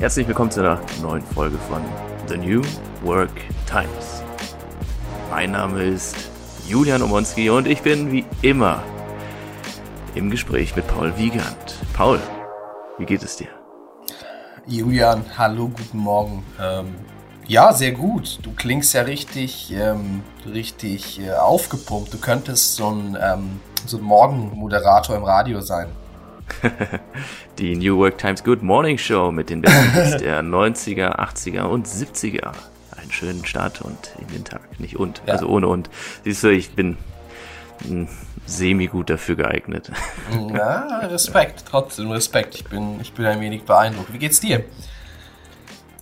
Herzlich willkommen zu einer neuen Folge von The New Work Times. Mein Name ist Julian Omonski und ich bin wie immer im Gespräch mit Paul Wiegand. Paul, wie geht es dir? Julian, hallo, guten Morgen. Ähm, ja, sehr gut. Du klingst ja richtig, ähm, richtig äh, aufgepumpt. Du könntest so ein, ähm, so ein Morgenmoderator im Radio sein. Die New Work Times Good Morning Show mit den Besten der 90er, 80er und 70er. Einen schönen Start und in den Tag. Nicht und, ja. also ohne und. Siehst du, ich bin semi-gut dafür geeignet. Ja, Respekt, trotzdem Respekt. Ich bin, ich bin ein wenig beeindruckt. Wie geht's dir?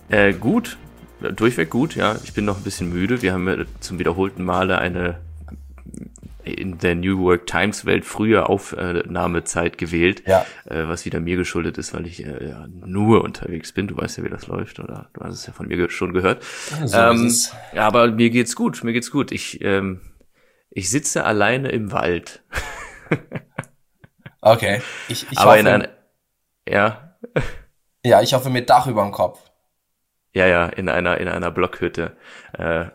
Äh, gut, durchweg gut, ja. Ich bin noch ein bisschen müde. Wir haben zum wiederholten Male eine in der New York Times Welt frühe Aufnahmezeit gewählt, ja. äh, was wieder mir geschuldet ist, weil ich äh, ja, nur unterwegs bin. Du weißt ja, wie das läuft, oder du hast es ja von mir schon gehört. So ähm, aber mir geht's gut, mir geht's gut. Ich ähm, ich sitze alleine im Wald. okay. Ich, ich aber hoffe, in einer, ja. Ja, ich hoffe mit Dach über dem Kopf. Ja, ja, in einer, in einer Blockhütte, äh,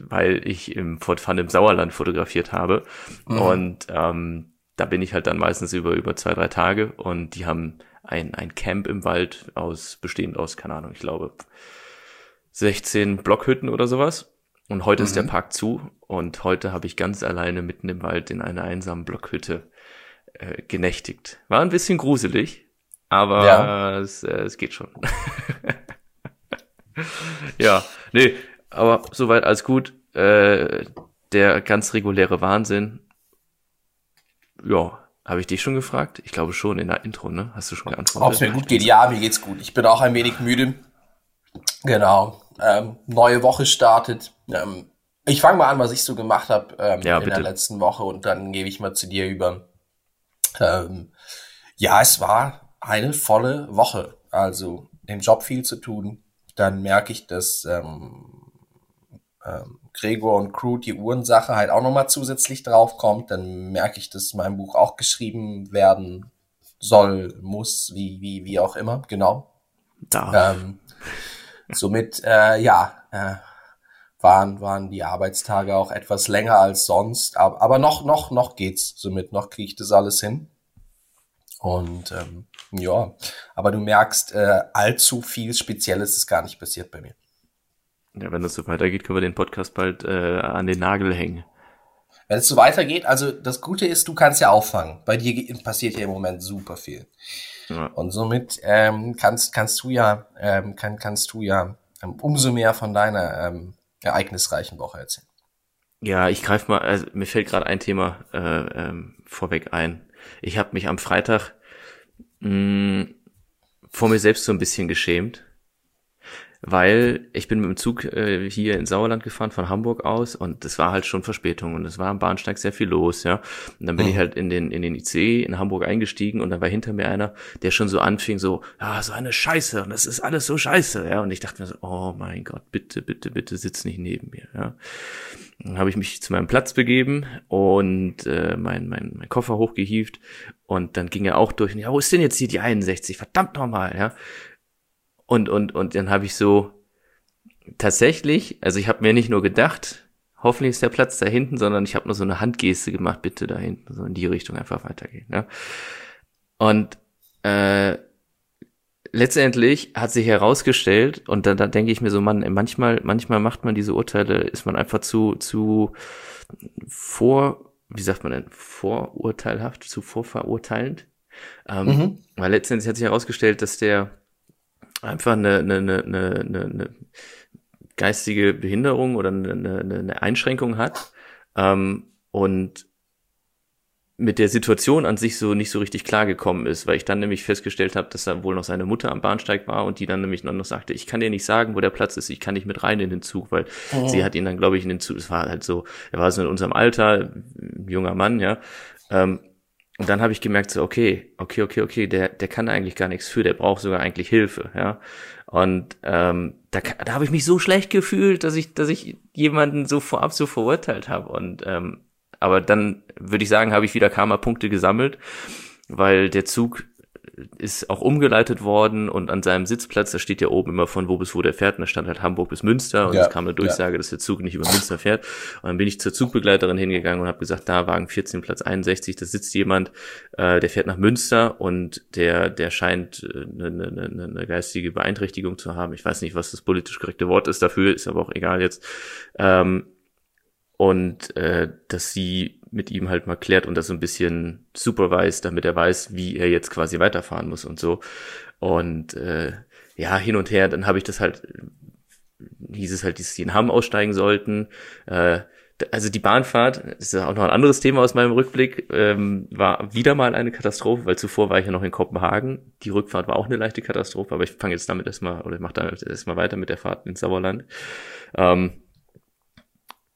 weil ich im Fort Fun im Sauerland fotografiert habe. Mhm. Und ähm, da bin ich halt dann meistens über, über zwei, drei Tage und die haben ein, ein Camp im Wald aus, bestehend aus, keine Ahnung, ich glaube, 16 Blockhütten oder sowas. Und heute mhm. ist der mhm. Park zu und heute habe ich ganz alleine mitten im Wald in einer einsamen Blockhütte äh, genächtigt. War ein bisschen gruselig, aber ja. es, äh, es geht schon. ja, nee, aber soweit alles gut. Äh, der ganz reguläre Wahnsinn. Ja, habe ich dich schon gefragt? Ich glaube schon in der Intro, ne? Hast du schon geantwortet? Ob es mir gut geht? Ja, mir geht's gut. Ich bin auch ein wenig müde. Genau. Ähm, neue Woche startet. Ähm, ich fange mal an, was ich so gemacht habe ähm, ja, in bitte. der letzten Woche und dann gebe ich mal zu dir über. Ähm, ja, es war eine volle Woche. Also im Job viel zu tun, dann merke ich, dass ähm, ähm, Gregor und Crew die Uhrensache halt auch nochmal zusätzlich draufkommt. Dann merke ich, dass mein Buch auch geschrieben werden soll, muss, wie, wie, wie auch immer, genau. Da. Ähm, somit, äh, ja, äh, waren, waren die Arbeitstage auch etwas länger als sonst. Aber, aber noch, noch, noch geht's. Somit noch kriege ich das alles hin. Und ähm, ja, aber du merkst, äh, allzu viel Spezielles ist gar nicht passiert bei mir. Ja, wenn das so weitergeht, können wir den Podcast bald äh, an den Nagel hängen. Wenn es so weitergeht, also das Gute ist, du kannst ja auffangen. Bei dir passiert ja im Moment super viel. Ja. Und somit ähm, kannst, kannst du ja, ähm, kann, kannst du ja ähm, umso mehr von deiner ähm, ereignisreichen Woche erzählen. Ja, ich greife mal, also mir fällt gerade ein Thema äh, ähm, vorweg ein. Ich habe mich am Freitag mh, mm, vor mir selbst so ein bisschen geschämt, weil ich bin mit dem Zug äh, hier in Sauerland gefahren von Hamburg aus und es war halt schon Verspätung und es war am Bahnsteig sehr viel los, ja. Und dann bin mhm. ich halt in den in den IC in Hamburg eingestiegen und dann war hinter mir einer, der schon so anfing so, ja, so eine Scheiße und das ist alles so Scheiße, ja. Und ich dachte mir so, oh mein Gott, bitte, bitte, bitte sitz nicht neben mir, ja. Dann habe ich mich zu meinem Platz begeben und äh, mein, mein, mein Koffer hochgehievt und dann ging er auch durch und ja, wo ist denn jetzt hier die 61? Verdammt nochmal, ja. Und, und, und dann habe ich so tatsächlich, also ich habe mir nicht nur gedacht, hoffentlich ist der Platz da hinten, sondern ich habe nur so eine Handgeste gemacht, bitte da hinten, so in die Richtung einfach weitergehen. Ja? Und äh, letztendlich hat sich herausgestellt, und da, da denke ich mir so, man, manchmal, manchmal macht man diese Urteile, ist man einfach zu, zu vor, wie sagt man denn, vorurteilhaft, zu vorverurteilend. Ähm, mhm. Weil letztendlich hat sich herausgestellt, dass der einfach eine, eine, eine, eine, eine geistige Behinderung oder eine, eine, eine Einschränkung hat ähm, und mit der Situation an sich so nicht so richtig klargekommen ist, weil ich dann nämlich festgestellt habe, dass da wohl noch seine Mutter am Bahnsteig war und die dann nämlich noch sagte, ich kann dir nicht sagen, wo der Platz ist, ich kann nicht mit rein in den Zug, weil oh. sie hat ihn dann, glaube ich, in den Zug, es war halt so, er war so in unserem Alter, junger Mann, ja, ähm, und dann habe ich gemerkt, so, okay, okay, okay, okay, der, der kann eigentlich gar nichts für, der braucht sogar eigentlich Hilfe, ja. Und ähm, da, da habe ich mich so schlecht gefühlt, dass ich, dass ich jemanden so vorab so verurteilt habe. Und ähm, aber dann würde ich sagen, habe ich wieder Karma-Punkte gesammelt, weil der Zug ist auch umgeleitet worden und an seinem Sitzplatz, da steht ja oben immer von wo bis wo der fährt, und da stand halt Hamburg bis Münster und ja, es kam eine Durchsage, ja. dass der Zug nicht über Münster fährt. Und dann bin ich zur Zugbegleiterin hingegangen und habe gesagt, da Wagen 14, Platz 61, da sitzt jemand, äh, der fährt nach Münster und der, der scheint eine, eine, eine, eine geistige Beeinträchtigung zu haben. Ich weiß nicht, was das politisch korrekte Wort ist dafür, ist aber auch egal jetzt. Ähm, und äh, dass sie mit ihm halt mal klärt und das so ein bisschen supervised, damit er weiß, wie er jetzt quasi weiterfahren muss und so. Und äh, ja, hin und her, dann habe ich das halt, hieß es halt, dass sie in Hamm aussteigen sollten. Äh, also die Bahnfahrt, das ist auch noch ein anderes Thema aus meinem Rückblick, ähm, war wieder mal eine Katastrophe, weil zuvor war ich ja noch in Kopenhagen. Die Rückfahrt war auch eine leichte Katastrophe, aber ich fange jetzt damit erstmal, oder mache damit erstmal weiter mit der Fahrt ins Sauerland. Ähm,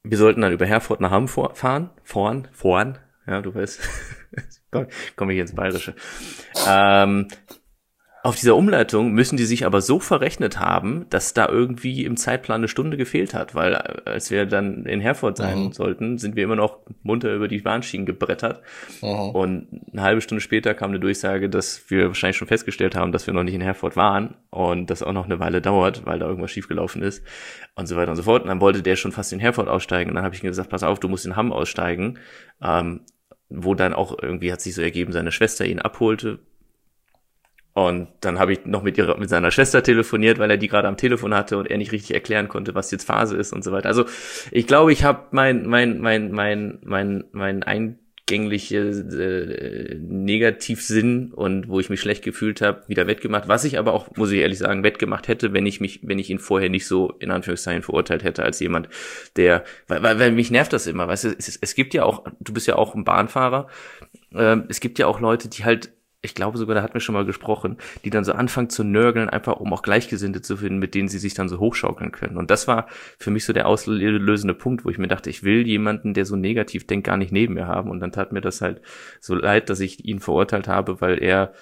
wir sollten dann über Herford nach Hamm fahren, fahren, fahren, ja, du weißt, komme ich ins Bayerische. Ähm, auf dieser Umleitung müssen die sich aber so verrechnet haben, dass da irgendwie im Zeitplan eine Stunde gefehlt hat, weil äh, als wir dann in Herford sein mhm. sollten, sind wir immer noch munter über die Bahnschienen gebrettert. Mhm. Und eine halbe Stunde später kam eine Durchsage, dass wir wahrscheinlich schon festgestellt haben, dass wir noch nicht in Herford waren und das auch noch eine Weile dauert, weil da irgendwas schiefgelaufen ist und so weiter und so fort. Und dann wollte der schon fast in Herford aussteigen und dann habe ich ihm gesagt, pass auf, du musst in Hamm aussteigen. Ähm, wo dann auch irgendwie hat sich so ergeben, seine Schwester ihn abholte, und dann habe ich noch mit ihrer, mit seiner Schwester telefoniert, weil er die gerade am Telefon hatte und er nicht richtig erklären konnte, was jetzt Phase ist und so weiter. Also ich glaube, ich habe mein mein mein mein mein mein eingängliche äh, Negativsinn und wo ich mich schlecht gefühlt habe, wieder wettgemacht. Was ich aber auch, muss ich ehrlich sagen, wettgemacht hätte, wenn ich mich, wenn ich ihn vorher nicht so in Anführungszeichen verurteilt hätte als jemand, der, weil, weil, weil mich nervt das immer. Weißt du, es, es gibt ja auch, du bist ja auch ein Bahnfahrer. Äh, es gibt ja auch Leute, die halt ich glaube sogar, da hatten wir schon mal gesprochen, die dann so anfangen zu nörgeln, einfach um auch Gleichgesinnte zu finden, mit denen sie sich dann so hochschaukeln können. Und das war für mich so der auslösende Punkt, wo ich mir dachte, ich will jemanden, der so negativ denkt, gar nicht neben mir haben. Und dann tat mir das halt so leid, dass ich ihn verurteilt habe, weil er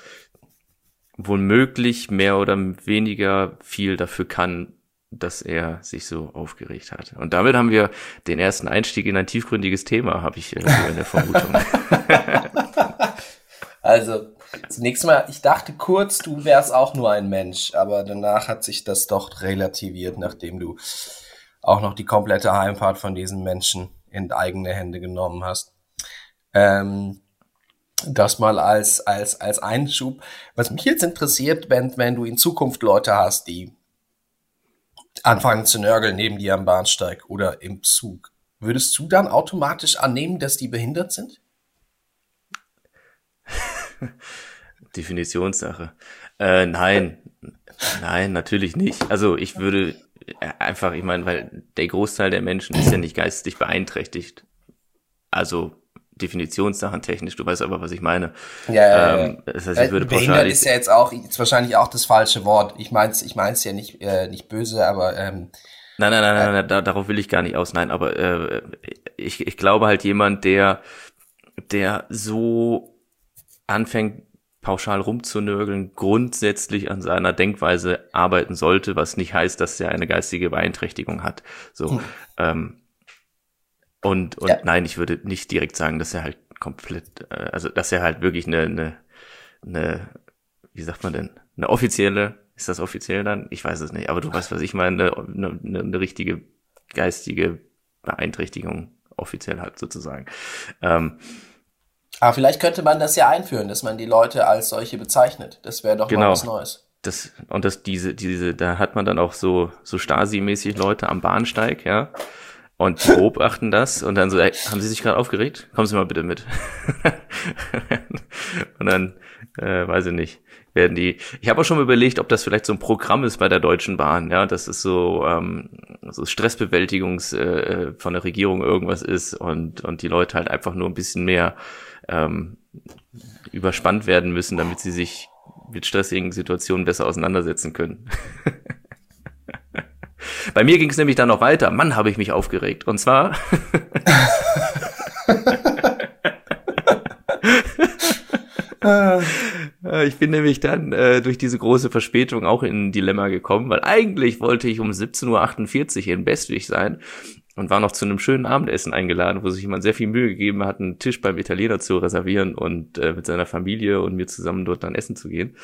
wohl möglich mehr oder weniger viel dafür kann, dass er sich so aufgeregt hat. Und damit haben wir den ersten Einstieg in ein tiefgründiges Thema, habe ich äh, in der Vermutung. also, Zunächst mal, ich dachte kurz, du wärst auch nur ein Mensch, aber danach hat sich das doch relativiert, nachdem du auch noch die komplette Heimfahrt von diesen Menschen in eigene Hände genommen hast. Ähm, das mal als, als, als Einschub. Was mich jetzt interessiert, wenn, wenn du in Zukunft Leute hast, die anfangen zu nörgeln neben dir am Bahnsteig oder im Zug, würdest du dann automatisch annehmen, dass die behindert sind? Definitionssache. Äh, nein, nein, natürlich nicht. Also ich würde einfach, ich meine, weil der Großteil der Menschen ist ja nicht geistig beeinträchtigt. Also Definitionssachen technisch, du weißt aber, was ich meine. Ja, ja, ähm, das heißt, ich würde Behindert ist ja jetzt auch ist wahrscheinlich auch das falsche Wort. Ich mein's, ich mein's ja nicht äh, nicht böse, aber ähm, Nein, nein, nein, nein, nein da, darauf will ich gar nicht aus. Nein, aber äh, ich, ich glaube halt jemand, der der so anfängt, pauschal rumzunörgeln, grundsätzlich an seiner Denkweise arbeiten sollte, was nicht heißt, dass er eine geistige Beeinträchtigung hat. So. Hm. Ähm, und und ja. nein, ich würde nicht direkt sagen, dass er halt komplett, äh, also dass er halt wirklich eine, eine, eine, wie sagt man denn, eine offizielle, ist das offiziell dann? Ich weiß es nicht, aber du weißt, was ich meine, eine, eine, eine richtige geistige Beeinträchtigung offiziell hat, sozusagen. Ähm, aber vielleicht könnte man das ja einführen, dass man die Leute als solche bezeichnet. Das wäre doch genau. mal was Neues. Das, und das, diese, diese, da hat man dann auch so, so Stasi-mäßig Leute am Bahnsteig, ja. Und die beobachten das und dann so, ey, haben Sie sich gerade aufgeregt? Kommen Sie mal bitte mit. und dann, äh, weiß ich nicht, werden die. Ich habe auch schon mal überlegt, ob das vielleicht so ein Programm ist bei der Deutschen Bahn, ja, dass es so, ähm, so Stressbewältigungs äh, von der Regierung irgendwas ist und, und die Leute halt einfach nur ein bisschen mehr ähm, überspannt werden müssen, damit sie sich mit stressigen Situationen besser auseinandersetzen können. Bei mir ging es nämlich dann noch weiter. Mann, habe ich mich aufgeregt. Und zwar. ich bin nämlich dann äh, durch diese große Verspätung auch in ein Dilemma gekommen, weil eigentlich wollte ich um 17.48 Uhr in Bestwig sein und war noch zu einem schönen Abendessen eingeladen, wo sich jemand sehr viel Mühe gegeben hat, einen Tisch beim Italiener zu reservieren und äh, mit seiner Familie und mir zusammen dort dann essen zu gehen.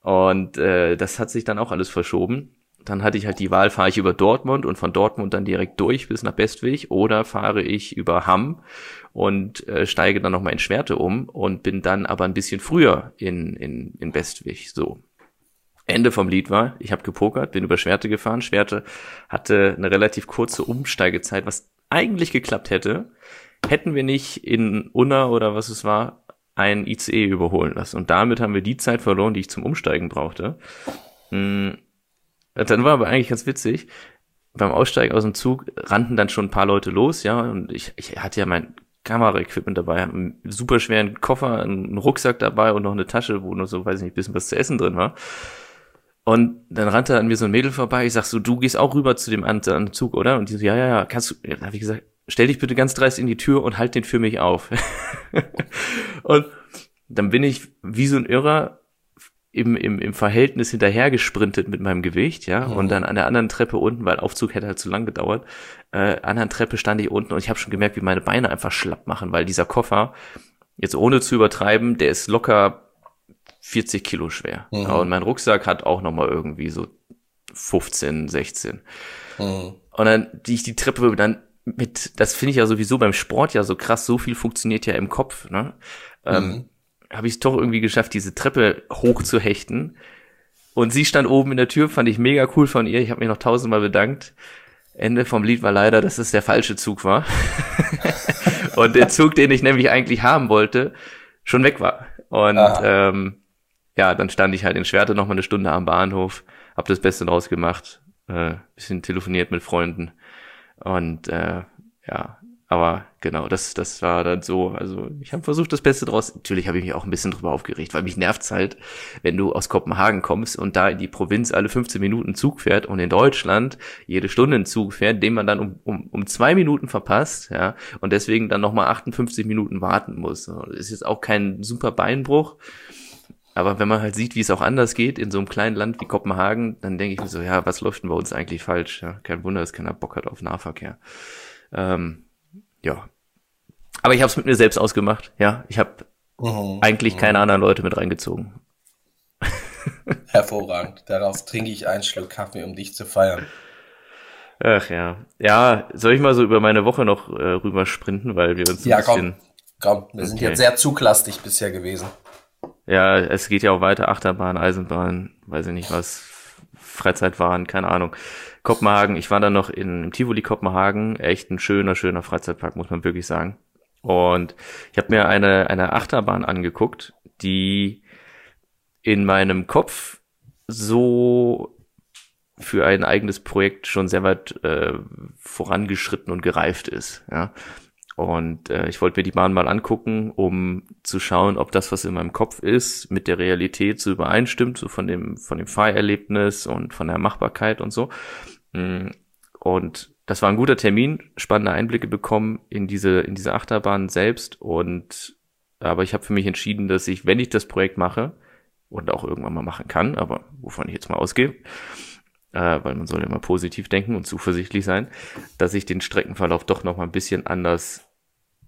Und äh, das hat sich dann auch alles verschoben. Dann hatte ich halt die Wahl, fahre ich über Dortmund und von Dortmund dann direkt durch bis nach Bestwig oder fahre ich über Hamm und äh, steige dann nochmal in Schwerte um und bin dann aber ein bisschen früher in, in, in Bestwig. So. Ende vom Lied war, ich habe gepokert, bin über Schwerte gefahren. Schwerte hatte eine relativ kurze Umsteigezeit, was eigentlich geklappt hätte, hätten wir nicht in Unna oder was es war, ein ICE überholen lassen. Und damit haben wir die Zeit verloren, die ich zum Umsteigen brauchte. Hm. Dann war aber eigentlich ganz witzig. Beim Aussteigen aus dem Zug rannten dann schon ein paar Leute los, ja, und ich, ich hatte ja mein Kameraequipment dabei, einen super schweren Koffer, einen Rucksack dabei und noch eine Tasche, wo noch so, weiß ich nicht, bisschen was zu essen drin war. Und dann rannte an mir so ein Mädel vorbei. Ich sag so, du gehst auch rüber zu dem anderen Zug, oder? Und die so, ja, ja, ja, kannst du, ja, habe ich gesagt, stell dich bitte ganz dreist in die Tür und halt den für mich auf. und dann bin ich wie so ein Irrer im, im, im Verhältnis hinterhergesprintet mit meinem Gewicht, ja, mhm. und dann an der anderen Treppe unten, weil Aufzug hätte halt zu lang gedauert, äh, anderen Treppe stand ich unten und ich habe schon gemerkt, wie meine Beine einfach schlapp machen, weil dieser Koffer, jetzt ohne zu übertreiben, der ist locker 40 Kilo schwer. Mhm. Ja, und mein Rucksack hat auch nochmal irgendwie so 15, 16. Mhm. Und dann, die ich die Treppe dann mit, das finde ich ja sowieso beim Sport ja so krass, so viel funktioniert ja im Kopf, ne? Ähm, mhm. Habe ich es doch irgendwie geschafft, diese Treppe hoch zu hechten. Und sie stand oben in der Tür, fand ich mega cool von ihr. Ich habe mich noch tausendmal bedankt. Ende vom Lied war leider, dass es der falsche Zug war. und der Zug, den ich nämlich eigentlich haben wollte, schon weg war. Und ähm, ja, dann stand ich halt in Schwerte noch mal eine Stunde am Bahnhof, hab das Beste draus gemacht, äh, bisschen telefoniert mit Freunden und äh, ja, aber genau, das, das war dann so. Also ich habe versucht, das Beste draus. Natürlich habe ich mich auch ein bisschen drüber aufgeregt, weil mich nervt's halt, wenn du aus Kopenhagen kommst und da in die Provinz alle 15 Minuten Zug fährt und in Deutschland jede Stunde einen Zug fährt, den man dann um, um, um zwei Minuten verpasst, ja, und deswegen dann nochmal 58 Minuten warten muss. Das ist jetzt auch kein super Beinbruch. Aber wenn man halt sieht, wie es auch anders geht in so einem kleinen Land wie Kopenhagen, dann denke ich mir so, ja, was läuft denn bei uns eigentlich falsch? Ja, kein Wunder, dass keiner Bock hat auf Nahverkehr. Ähm, ja. Aber ich habe es mit mir selbst ausgemacht. Ja, ich habe mhm. eigentlich keine mhm. anderen Leute mit reingezogen. Hervorragend. Darauf trinke ich einen Schluck Kaffee, um dich zu feiern. Ach ja. Ja, soll ich mal so über meine Woche noch äh, rüber sprinten, weil wir uns ja, ein bisschen... Komm, komm. Wir sind jetzt sehr zuglastig bisher gewesen. Ja, es geht ja auch weiter, Achterbahn, Eisenbahn, weiß ich nicht was, Freizeitwahn, keine Ahnung. Kopenhagen, ich war dann noch in, im Tivoli Kopenhagen, echt ein schöner, schöner Freizeitpark, muss man wirklich sagen. Und ich habe mir eine, eine Achterbahn angeguckt, die in meinem Kopf so für ein eigenes Projekt schon sehr weit äh, vorangeschritten und gereift ist. Ja. Und äh, ich wollte mir die Bahn mal angucken, um zu schauen, ob das, was in meinem Kopf ist, mit der Realität so übereinstimmt, so von dem, von dem Fahrerlebnis und von der Machbarkeit und so. Mm, und das war ein guter Termin, spannende Einblicke bekommen in diese, in diese Achterbahn selbst. Und aber ich habe für mich entschieden, dass ich, wenn ich das Projekt mache, und auch irgendwann mal machen kann, aber wovon ich jetzt mal ausgehe, äh, weil man soll immer positiv denken und zuversichtlich sein, dass ich den Streckenverlauf doch noch mal ein bisschen anders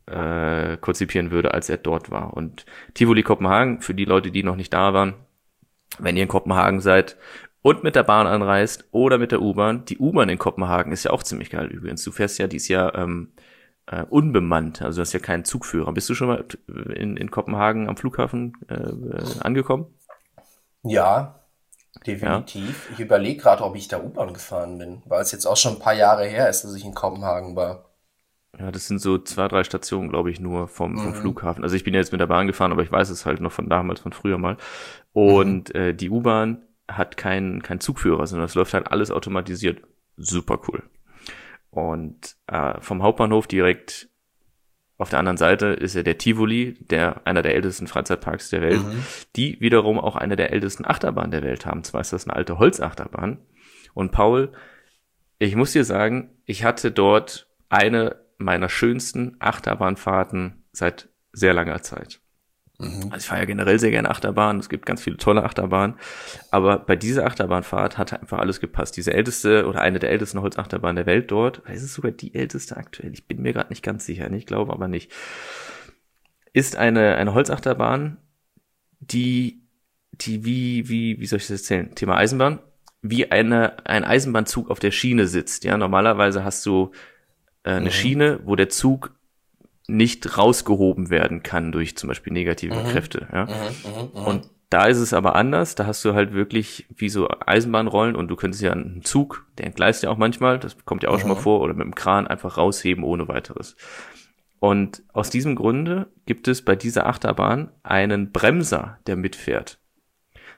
äh, konzipieren würde, als er dort war. Und Tivoli Kopenhagen, für die Leute, die noch nicht da waren, wenn ihr in Kopenhagen seid und mit der Bahn anreist oder mit der U-Bahn, die U-Bahn in Kopenhagen ist ja auch ziemlich geil übrigens. Du fährst ja dies Jahr ähm, äh, unbemannt, also du hast ja keinen Zugführer. Bist du schon mal in, in Kopenhagen am Flughafen äh angekommen? Ja, definitiv. Ja. Ich überlege gerade, ob ich da U-Bahn gefahren bin, weil es jetzt auch schon ein paar Jahre her ist, dass ich in Kopenhagen war. Ja, das sind so zwei, drei Stationen, glaube ich, nur vom, vom mhm. Flughafen. Also ich bin ja jetzt mit der Bahn gefahren, aber ich weiß es halt noch von damals, von früher mal. Und mhm. äh, die U-Bahn hat keinen kein Zugführer, sondern es läuft halt alles automatisiert. Super cool. Und äh, vom Hauptbahnhof direkt auf der anderen Seite ist ja der Tivoli, der einer der ältesten Freizeitparks der Welt, mhm. die wiederum auch eine der ältesten Achterbahnen der Welt haben. Zwar ist das eine alte Holzachterbahn. Und Paul, ich muss dir sagen, ich hatte dort eine meiner schönsten Achterbahnfahrten seit sehr langer Zeit. Mhm. Also ich fahre ja generell sehr gerne Achterbahn. Es gibt ganz viele tolle Achterbahnen. Aber bei dieser Achterbahnfahrt hat einfach alles gepasst. Diese älteste oder eine der ältesten Holzachterbahnen der Welt dort, ist es sogar die älteste aktuell? Ich bin mir gerade nicht ganz sicher. Ich glaube aber nicht. Ist eine, eine Holzachterbahn, die, die wie, wie, wie soll ich das erzählen? Thema Eisenbahn. Wie eine, ein Eisenbahnzug auf der Schiene sitzt. Ja, normalerweise hast du eine mhm. Schiene, wo der Zug nicht rausgehoben werden kann durch zum Beispiel negative mhm. Kräfte. Ja? Mhm, mhm, mhm, und da ist es aber anders. Da hast du halt wirklich wie so Eisenbahnrollen und du könntest ja einen Zug, der entgleist ja auch manchmal, das kommt ja auch schon mal mhm. vor, oder mit dem Kran einfach rausheben ohne weiteres. Und aus diesem Grunde gibt es bei dieser Achterbahn einen Bremser, der mitfährt.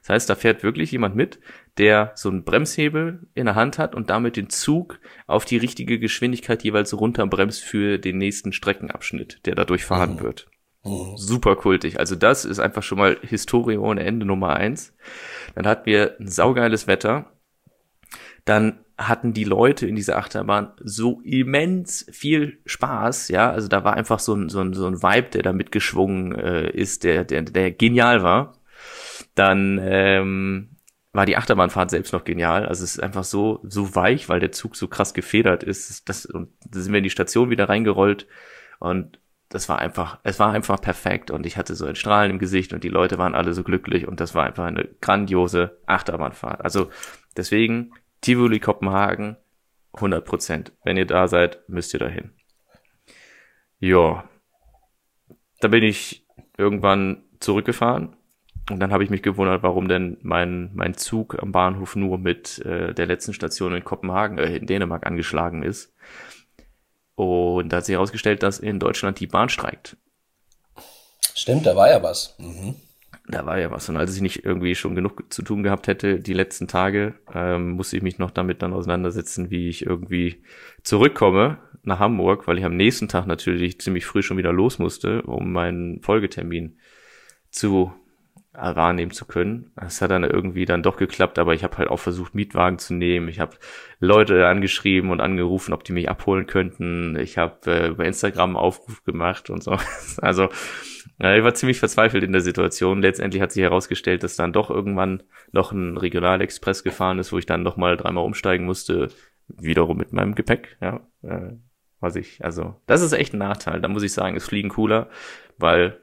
Das heißt, da fährt wirklich jemand mit, der so einen Bremshebel in der Hand hat und damit den Zug auf die richtige Geschwindigkeit jeweils runterbremst für den nächsten Streckenabschnitt, der dadurch fahren mhm. wird. Mhm. Super kultig. Also das ist einfach schon mal Historie ohne Ende Nummer eins. Dann hatten wir ein saugeiles Wetter. Dann hatten die Leute in dieser Achterbahn so immens viel Spaß, ja, also da war einfach so ein, so ein, so ein Vibe, der da mitgeschwungen äh, ist, der, der, der genial war. Dann ähm, war die Achterbahnfahrt selbst noch genial. Also es ist einfach so, so weich, weil der Zug so krass gefedert ist. Das, und da sind wir in die Station wieder reingerollt und das war einfach, es war einfach perfekt und ich hatte so ein Strahlen im Gesicht und die Leute waren alle so glücklich und das war einfach eine grandiose Achterbahnfahrt. Also deswegen Tivoli Kopenhagen 100 Prozent. Wenn ihr da seid, müsst ihr dahin. Ja, da bin ich irgendwann zurückgefahren und dann habe ich mich gewundert, warum denn mein, mein Zug am Bahnhof nur mit äh, der letzten Station in Kopenhagen, äh, in Dänemark angeschlagen ist. Und da hat sich herausgestellt, dass in Deutschland die Bahn streikt. Stimmt, da war ja was. Mhm. Da war ja was. Und als ich nicht irgendwie schon genug zu tun gehabt hätte, die letzten Tage, ähm, musste ich mich noch damit dann auseinandersetzen, wie ich irgendwie zurückkomme nach Hamburg, weil ich am nächsten Tag natürlich ziemlich früh schon wieder los musste, um meinen Folgetermin zu wahrnehmen zu können. Es hat dann irgendwie dann doch geklappt, aber ich habe halt auch versucht, Mietwagen zu nehmen. Ich habe Leute angeschrieben und angerufen, ob die mich abholen könnten. Ich habe äh, über Instagram einen Aufruf gemacht und so. Also ja, ich war ziemlich verzweifelt in der Situation. Letztendlich hat sich herausgestellt, dass dann doch irgendwann noch ein Regionalexpress gefahren ist, wo ich dann noch mal dreimal umsteigen musste, wiederum mit meinem Gepäck. Ja, äh, was ich. Also das ist echt ein Nachteil. Da muss ich sagen, ist Fliegen cooler, weil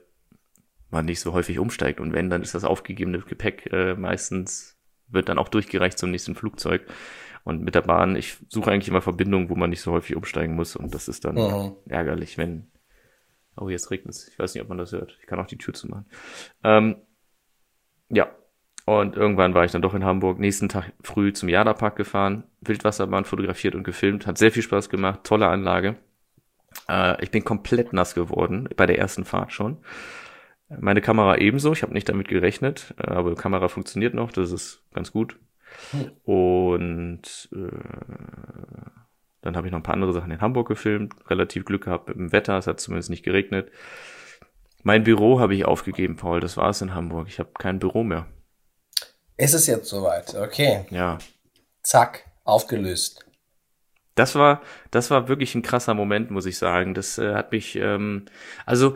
man nicht so häufig umsteigt. Und wenn, dann ist das aufgegebene Gepäck äh, meistens, wird dann auch durchgereicht zum nächsten Flugzeug. Und mit der Bahn, ich suche eigentlich immer Verbindungen, wo man nicht so häufig umsteigen muss. Und das ist dann mhm. ärgerlich, wenn. Oh, jetzt regnet es. Ich weiß nicht, ob man das hört. Ich kann auch die Tür zumachen. Ähm, ja. Und irgendwann war ich dann doch in Hamburg. Nächsten Tag früh zum Jada-Park gefahren, Wildwasserbahn fotografiert und gefilmt. Hat sehr viel Spaß gemacht. Tolle Anlage. Äh, ich bin komplett nass geworden, bei der ersten Fahrt schon. Meine Kamera ebenso. Ich habe nicht damit gerechnet, äh, aber die Kamera funktioniert noch. Das ist ganz gut. Und äh, dann habe ich noch ein paar andere Sachen in Hamburg gefilmt. Relativ Glück gehabt mit dem Wetter. Es hat zumindest nicht geregnet. Mein Büro habe ich aufgegeben, Paul. Das war es in Hamburg. Ich habe kein Büro mehr. Ist es jetzt soweit? Okay. Ja. Zack, aufgelöst. Das war, das war wirklich ein krasser Moment, muss ich sagen. Das äh, hat mich, ähm, also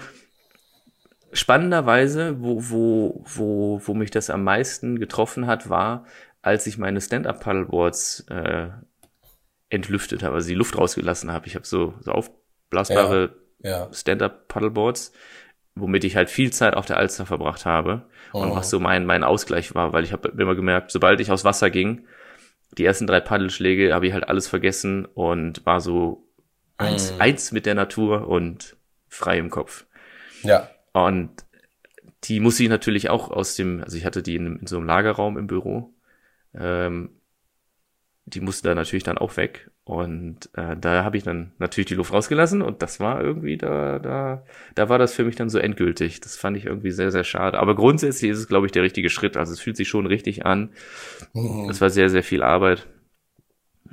spannenderweise, wo, wo, wo, wo mich das am meisten getroffen hat, war, als ich meine Stand-Up-Paddleboards äh, entlüftet habe, also die Luft rausgelassen habe. Ich habe so, so aufblasbare ja, ja. Stand-Up-Paddleboards, womit ich halt viel Zeit auf der Alster verbracht habe oh. und was so mein, mein Ausgleich war, weil ich habe immer gemerkt, sobald ich aus Wasser ging, die ersten drei Paddelschläge habe ich halt alles vergessen und war so eins, mm. eins mit der Natur und frei im Kopf. Ja. Und die musste ich natürlich auch aus dem, also ich hatte die in, in so einem Lagerraum im Büro. Ähm, die musste da natürlich dann auch weg. Und äh, da habe ich dann natürlich die Luft rausgelassen und das war irgendwie, da, da, da war das für mich dann so endgültig. Das fand ich irgendwie sehr, sehr schade. Aber grundsätzlich ist es, glaube ich, der richtige Schritt. Also es fühlt sich schon richtig an. Mhm. Es war sehr, sehr viel Arbeit.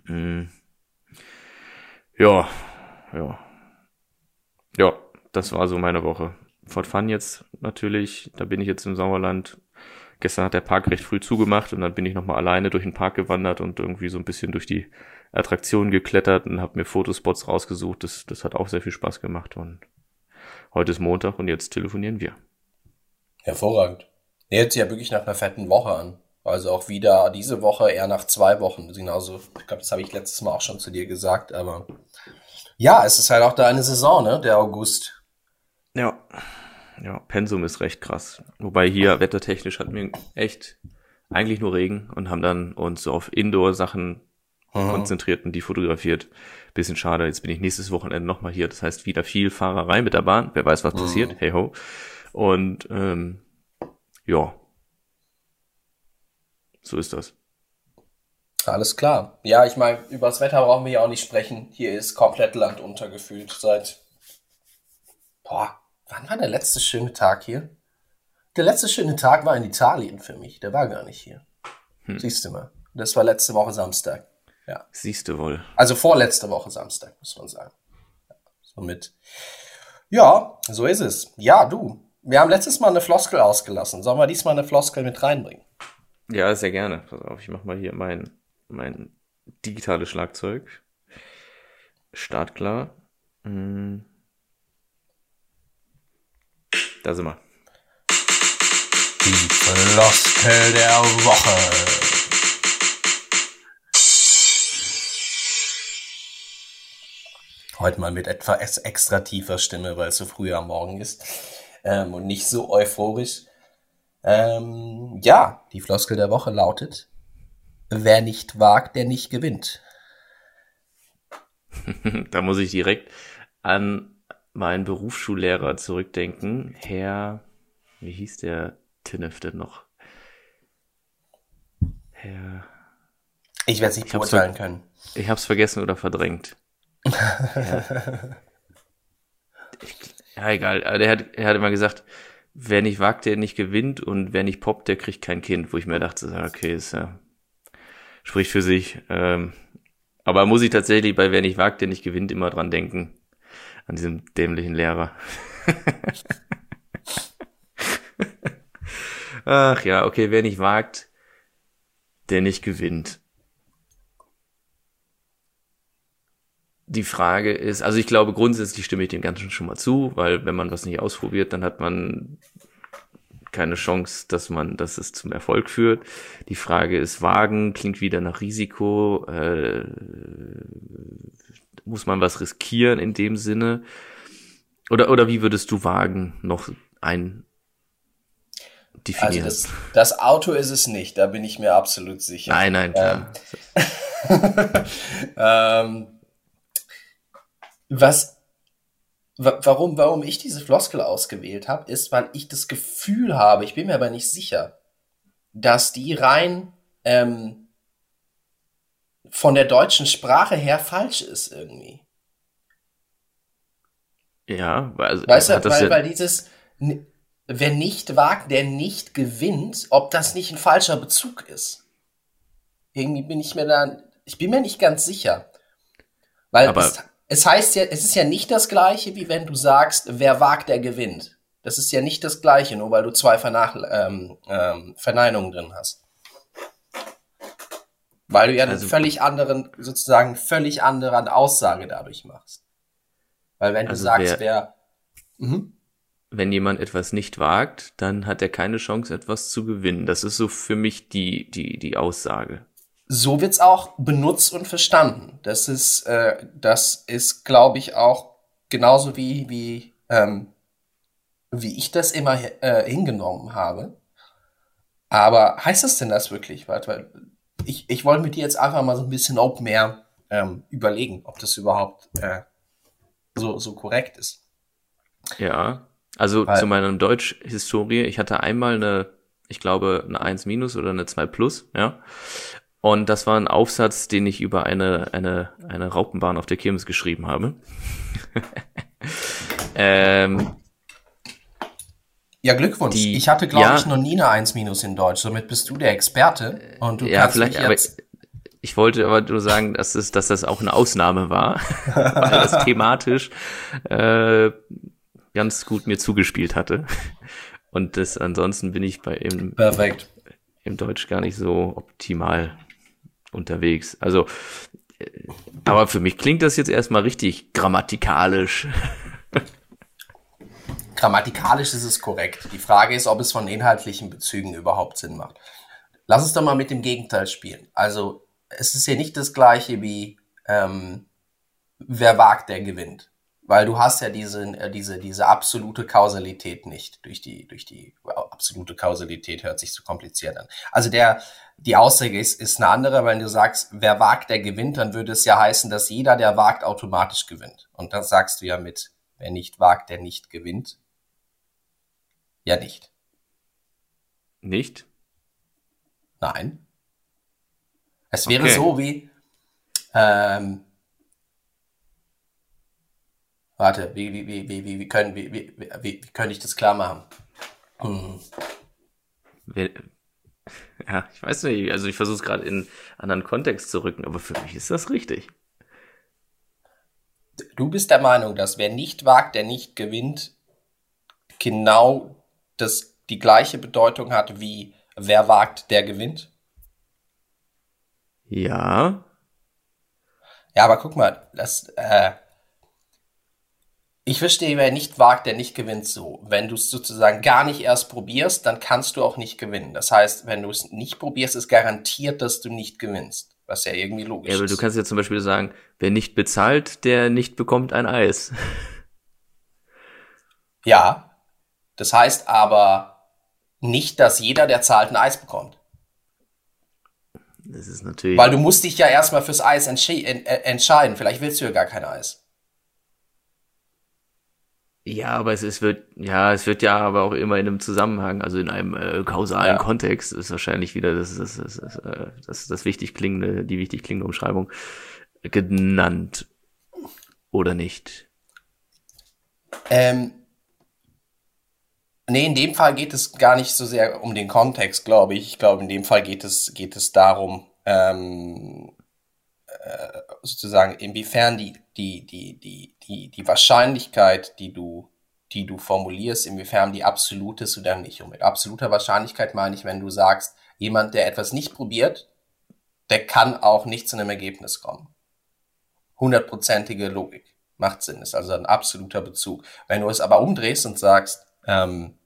Mhm. Ja, ja. Ja, das war so meine Woche. Fort Fun jetzt natürlich, da bin ich jetzt im Sauerland. Gestern hat der Park recht früh zugemacht und dann bin ich nochmal alleine durch den Park gewandert und irgendwie so ein bisschen durch die Attraktionen geklettert und habe mir Fotospots rausgesucht. Das, das hat auch sehr viel Spaß gemacht und heute ist Montag und jetzt telefonieren wir. Hervorragend. Nee, hört sich ja wirklich nach einer fetten Woche an. Also auch wieder diese Woche eher nach zwei Wochen. Genauso, ich glaube, das habe ich letztes Mal auch schon zu dir gesagt, aber ja, es ist halt auch da eine Saison, ne? Der August. Ja. Ja, Pensum ist recht krass. Wobei hier wettertechnisch hatten wir echt eigentlich nur Regen und haben dann uns so auf Indoor-Sachen konzentriert und die fotografiert. Bisschen schade, jetzt bin ich nächstes Wochenende nochmal hier. Das heißt, wieder viel Fahrerei mit der Bahn. Wer weiß, was mhm. passiert. Hey ho. Und ähm, ja, so ist das. Alles klar. Ja, ich meine, über das Wetter brauchen wir ja auch nicht sprechen. Hier ist komplett Land untergefühlt seit. Boah, wann war der letzte schöne Tag hier? Der letzte schöne Tag war in Italien für mich. Der war gar nicht hier. Hm. Siehst du mal. Das war letzte Woche Samstag. Ja. Siehst du wohl. Also vorletzte Woche Samstag, muss man sagen. Somit. Ja, so ist es. Ja, du. Wir haben letztes Mal eine Floskel ausgelassen. Sollen wir diesmal eine Floskel mit reinbringen? Ja, sehr gerne. Pass auf, ich mach mal hier mein, mein digitales Schlagzeug. Startklar. Hm. Da sind wir. Die Floskel der Woche. Heute mal mit etwas extra tiefer Stimme, weil es so früh am Morgen ist ähm, und nicht so euphorisch. Ähm, ja, die Floskel der Woche lautet, wer nicht wagt, der nicht gewinnt. da muss ich direkt an meinen Berufsschullehrer zurückdenken. Herr, wie hieß der Tinnef denn noch? Herr. Ich werde es nicht beurteilen können. Ich habe es vergessen oder verdrängt. ja. Ich, ja, egal. Der hat, er hat immer gesagt, wer nicht wagt, der nicht gewinnt und wer nicht poppt, der kriegt kein Kind, wo ich mir dachte, okay, ist ja, spricht für sich. Ähm, aber muss ich tatsächlich bei wer nicht wagt, der nicht gewinnt, immer dran denken. An diesem dämlichen Lehrer. Ach ja, okay, wer nicht wagt, der nicht gewinnt. die Frage ist, also ich glaube grundsätzlich stimme ich dem Ganzen schon mal zu, weil wenn man was nicht ausprobiert, dann hat man keine Chance, dass man, dass es zum Erfolg führt. Die Frage ist, Wagen klingt wieder nach Risiko. Äh, muss man was riskieren in dem Sinne? Oder, oder wie würdest du Wagen noch ein definieren? Also das, das Auto ist es nicht, da bin ich mir absolut sicher. Nein, nein, klar. Ähm, ähm, was, warum, warum ich diese Floskel ausgewählt habe, ist, weil ich das Gefühl habe, ich bin mir aber nicht sicher, dass die rein ähm, von der deutschen Sprache her falsch ist irgendwie. Ja, also, weißt du, weil, ja weil dieses, wer nicht wagt, der nicht gewinnt, ob das nicht ein falscher Bezug ist. Irgendwie bin ich mir da, ich bin mir nicht ganz sicher. Weil aber es, es heißt ja, es ist ja nicht das gleiche, wie wenn du sagst, wer wagt, der gewinnt. Das ist ja nicht das gleiche, nur weil du zwei Vernach ähm, ähm, Verneinungen drin hast. Weil du ja also, einen völlig anderen, sozusagen völlig anderen Aussage dadurch machst. Weil wenn du also sagst, wer, wer mhm. wenn jemand etwas nicht wagt, dann hat er keine Chance, etwas zu gewinnen. Das ist so für mich die, die, die Aussage so wird's auch benutzt und verstanden. Das ist, äh, das ist, glaube ich, auch genauso wie wie ähm, wie ich das immer äh, hingenommen habe. Aber heißt das denn das wirklich? Weil, weil ich, ich wollte mit dir jetzt einfach mal so ein bisschen Open Air ähm, überlegen, ob das überhaupt äh, so, so korrekt ist. Ja, also weil, zu meiner Deutsch-Historie, ich hatte einmal eine, ich glaube, eine 1 minus oder eine 2 plus, ja. Und das war ein Aufsatz, den ich über eine, eine, eine Raupenbahn auf der Kirmes geschrieben habe. ähm, ja, Glückwunsch. Die, ich hatte, glaube ja, ich, noch nie eine 1 minus in Deutsch. Somit bist du der Experte. Und du ja, kannst vielleicht, mich jetzt aber ich wollte aber nur sagen, dass, es, dass das auch eine Ausnahme war, weil das thematisch äh, ganz gut mir zugespielt hatte. Und das ansonsten bin ich bei im, Perfekt. im Deutsch gar nicht so optimal unterwegs. Also, äh, aber für mich klingt das jetzt erstmal richtig grammatikalisch. Grammatikalisch ist es korrekt. Die Frage ist, ob es von inhaltlichen Bezügen überhaupt Sinn macht. Lass uns doch mal mit dem Gegenteil spielen. Also, es ist ja nicht das gleiche wie, ähm, wer wagt, der gewinnt. Weil du hast ja diese, äh, diese, diese absolute Kausalität nicht. Durch die, durch die absolute Kausalität hört sich so kompliziert an. Also der, die Aussage ist, ist eine andere, wenn du sagst, wer wagt, der gewinnt, dann würde es ja heißen, dass jeder, der wagt, automatisch gewinnt. Und dann sagst du ja mit, wer nicht wagt, der nicht gewinnt. Ja, nicht. Nicht? Nein. Es wäre okay. so wie, ähm, warte, wie, wie, wie, wie, wie, können, wie, wie, wie, wie könnte ich das klar machen? Hm. Ja, ich weiß nicht, also ich versuche es gerade in anderen Kontext zu rücken, aber für mich ist das richtig. Du bist der Meinung, dass wer nicht wagt, der nicht gewinnt, genau das die gleiche Bedeutung hat wie wer wagt, der gewinnt? Ja. Ja, aber guck mal, das, äh, ich verstehe, wer nicht wagt, der nicht gewinnt so. Wenn du es sozusagen gar nicht erst probierst, dann kannst du auch nicht gewinnen. Das heißt, wenn du es nicht probierst, ist garantiert, dass du nicht gewinnst. Was ja irgendwie logisch ist. Ja, aber du kannst ja zum Beispiel sagen, wer nicht bezahlt, der nicht bekommt ein Eis. Ja. Das heißt aber nicht, dass jeder, der zahlt, ein Eis bekommt. Das ist natürlich. Weil du musst dich ja erstmal fürs Eis äh, entscheiden. Vielleicht willst du ja gar kein Eis. Ja, aber es, es wird, ja, es wird ja aber auch immer in einem Zusammenhang, also in einem äh, kausalen ja. Kontext, ist wahrscheinlich wieder das, das, das, das, äh, das, das wichtig klingende, die wichtig klingende Umschreibung genannt. Oder nicht? Ähm, nee, in dem Fall geht es gar nicht so sehr um den Kontext, glaube ich. Ich glaube, in dem Fall geht es, geht es darum, ähm, äh, sozusagen, inwiefern die, die, die, die, die, die Wahrscheinlichkeit, die du, die du formulierst, inwiefern die absolut ist oder nicht. Und mit absoluter Wahrscheinlichkeit meine ich, wenn du sagst, jemand, der etwas nicht probiert, der kann auch nicht zu einem Ergebnis kommen. Hundertprozentige Logik. Macht Sinn, ist also ein absoluter Bezug. Wenn du es aber umdrehst und sagst, ähm,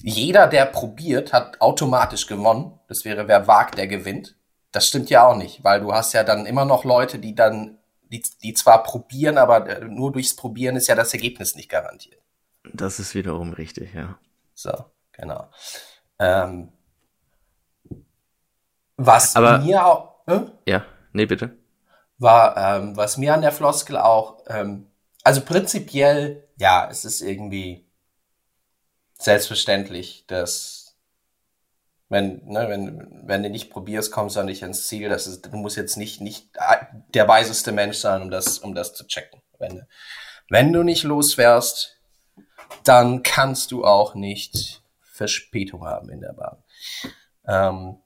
jeder, der probiert, hat automatisch gewonnen. Das wäre, wer wagt, der gewinnt. Das stimmt ja auch nicht, weil du hast ja dann immer noch Leute, die dann, die, die zwar probieren, aber äh, nur durchs Probieren ist ja das Ergebnis nicht garantiert. Das ist wiederum richtig, ja. So, genau. Ähm, was aber, mir auch. Äh? Ja, nee, bitte. War, ähm, was mir an der Floskel auch, ähm, also prinzipiell, ja, es ist irgendwie selbstverständlich, dass wenn, ne, wenn, wenn du nicht probierst, kommst du nicht ins Ziel. Das ist, du musst jetzt nicht, nicht der weiseste Mensch sein, um das, um das zu checken. Wenn, wenn du nicht losfährst, dann kannst du auch nicht Verspätung haben in der Bahn. Ähm,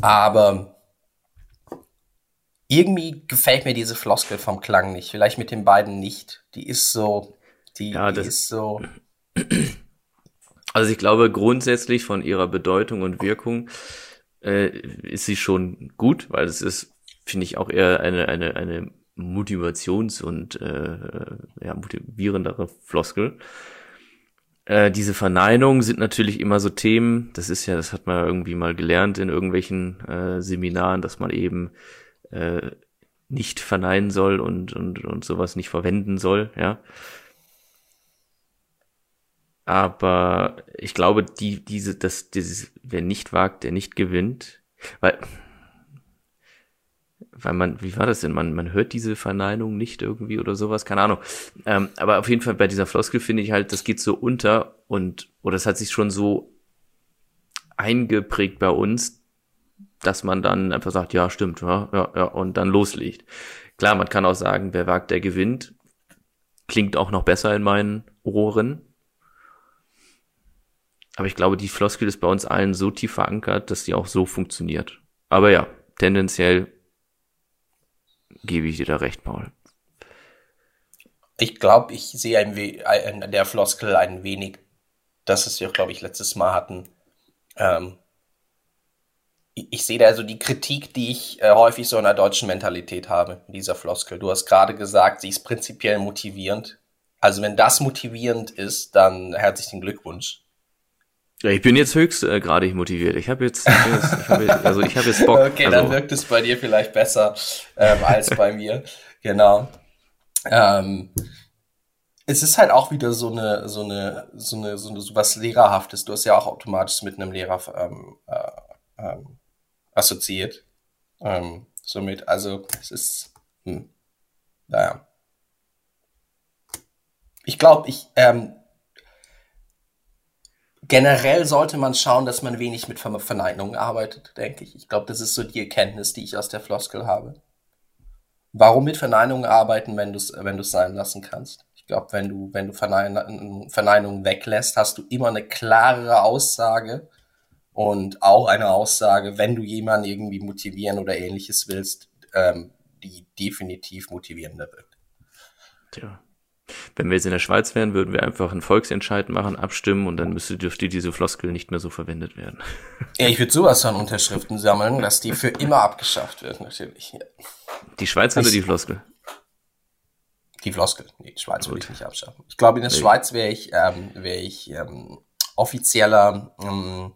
aber irgendwie gefällt mir diese Floskel vom Klang nicht. Vielleicht mit den beiden nicht. Die ist so, die, ja, die ist so. Also ich glaube grundsätzlich von ihrer Bedeutung und Wirkung äh, ist sie schon gut, weil es ist, finde ich, auch eher eine, eine, eine Motivations- und äh, ja, motivierendere Floskel. Äh, diese Verneinungen sind natürlich immer so Themen, das ist ja, das hat man irgendwie mal gelernt in irgendwelchen äh, Seminaren, dass man eben äh, nicht verneinen soll und, und, und sowas nicht verwenden soll, ja. Aber ich glaube, die, diese, das, dieses, wer nicht wagt, der nicht gewinnt, weil, weil man, wie war das denn? Man, man hört diese Verneinung nicht irgendwie oder sowas, keine Ahnung. Ähm, aber auf jeden Fall bei dieser Floskel finde ich halt, das geht so unter und, oder es hat sich schon so eingeprägt bei uns, dass man dann einfach sagt, ja, stimmt, ja, ja, ja, und dann loslegt. Klar, man kann auch sagen, wer wagt, der gewinnt. Klingt auch noch besser in meinen Ohren. Aber ich glaube, die Floskel ist bei uns allen so tief verankert, dass die auch so funktioniert. Aber ja, tendenziell gebe ich dir da recht, Paul. Ich glaube, ich sehe ein in der Floskel ein wenig, das ist ja, glaube ich, letztes Mal hatten. Ähm, ich sehe da also die Kritik, die ich äh, häufig so in der deutschen Mentalität habe, in dieser Floskel. Du hast gerade gesagt, sie ist prinzipiell motivierend. Also wenn das motivierend ist, dann herzlichen Glückwunsch. Ja, ich bin jetzt höchst äh, gerade motiviert. Ich habe jetzt, ich hab jetzt, also ich habe jetzt Bock. Okay, also. dann wirkt es bei dir vielleicht besser ähm, als bei mir. Genau. Ähm, es ist halt auch wieder so eine, so eine, so eine, so eine so was Lehrerhaftes. Du hast ja auch automatisch mit einem Lehrer ähm, äh, ähm, assoziiert. Ähm, somit, also es ist, hm, naja. Ich glaube, ich, ähm, generell sollte man schauen, dass man wenig mit Verneinungen arbeitet, denke ich. Ich glaube, das ist so die Erkenntnis, die ich aus der Floskel habe. Warum mit Verneinungen arbeiten, wenn du es wenn sein lassen kannst? Ich glaube, wenn du, wenn du Vernein Verneinungen weglässt, hast du immer eine klarere Aussage und auch eine Aussage, wenn du jemanden irgendwie motivieren oder ähnliches willst, ähm, die definitiv motivierender wird. Tja. Wenn wir jetzt in der Schweiz wären, würden wir einfach einen Volksentscheid machen, abstimmen und dann müsste, dürfte diese Floskel nicht mehr so verwendet werden. Ja, ich würde sowas von Unterschriften sammeln, dass die für immer abgeschafft wird, natürlich. Die Schweiz oder die Floskel? Die Floskel. Nee, die Schweiz würde ich nicht abschaffen. Ich glaube, in der nee. Schweiz wäre ich, ähm, wäre ich ähm, offizieller ähm,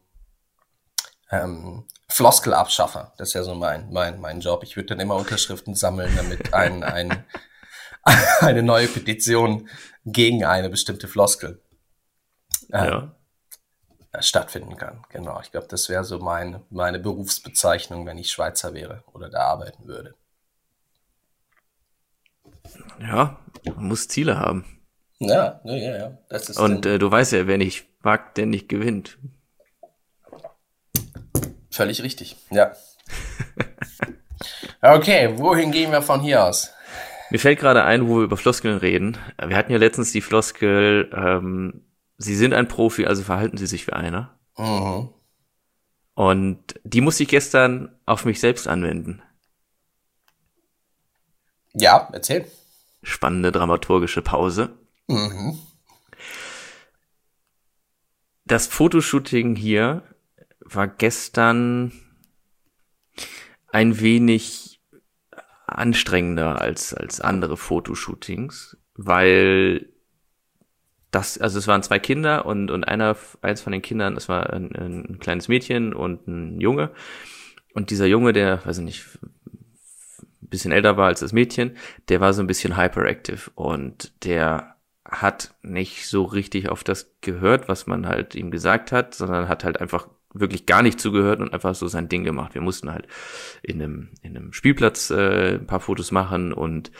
ähm, Floskelabschaffer. Das ist ja so mein, mein, mein Job. Ich würde dann immer Unterschriften sammeln, damit ein, ein eine neue Petition gegen eine bestimmte Floskel ähm, ja. stattfinden kann. Genau, ich glaube, das wäre so meine, meine Berufsbezeichnung, wenn ich Schweizer wäre oder da arbeiten würde. Ja, man muss Ziele haben. Ja, ja, ja. Das ist Und äh, du weißt ja, wer nicht wagt, der nicht gewinnt. Völlig richtig, ja. okay, wohin gehen wir von hier aus? Mir fällt gerade ein, wo wir über Floskeln reden. Wir hatten ja letztens die Floskel, ähm, Sie sind ein Profi, also verhalten Sie sich wie einer. Mhm. Und die musste ich gestern auf mich selbst anwenden. Ja, erzähl. Spannende dramaturgische Pause. Mhm. Das Fotoshooting hier war gestern ein wenig anstrengender als, als andere Fotoshootings, weil das, also es waren zwei Kinder und, und einer, eins von den Kindern, das war ein, ein kleines Mädchen und ein Junge. Und dieser Junge, der, weiß ich nicht, ein bisschen älter war als das Mädchen, der war so ein bisschen hyperactive und der hat nicht so richtig auf das gehört, was man halt ihm gesagt hat, sondern hat halt einfach wirklich gar nicht zugehört und einfach so sein Ding gemacht. Wir mussten halt in einem, in einem Spielplatz äh, ein paar Fotos machen und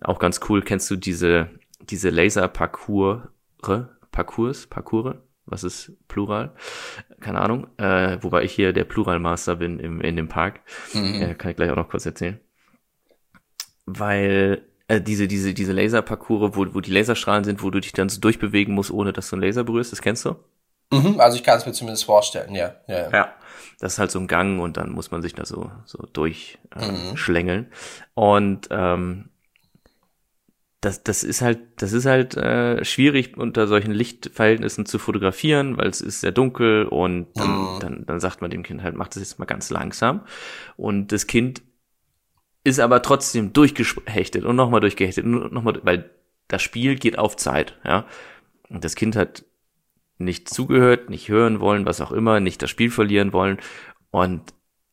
auch ganz cool, kennst du diese, diese Laser-Parcours, Parcours, Parcours, was ist Plural? Keine Ahnung. Äh, wobei ich hier der Pluralmaster bin im, in dem Park. Mhm. Äh, kann ich gleich auch noch kurz erzählen. Weil äh, diese, diese, diese Laser-Parcours, wo, wo die Laserstrahlen sind, wo du dich dann so durchbewegen musst, ohne dass du einen Laser berührst, das kennst du? Mhm, also ich kann es mir zumindest vorstellen, ja, ja. Ja, ja. das ist halt so ein Gang und dann muss man sich da so, so durchschlängeln. Äh, mhm. Und ähm, das, das ist halt, das ist halt äh, schwierig unter solchen Lichtverhältnissen zu fotografieren, weil es ist sehr dunkel und dann, mhm. dann, dann sagt man dem Kind halt, mach das jetzt mal ganz langsam. Und das Kind ist aber trotzdem durchgehechtet und nochmal durchgehechtet und nochmal, weil das Spiel geht auf Zeit, ja. Und das Kind hat nicht zugehört, nicht hören wollen, was auch immer, nicht das Spiel verlieren wollen. Und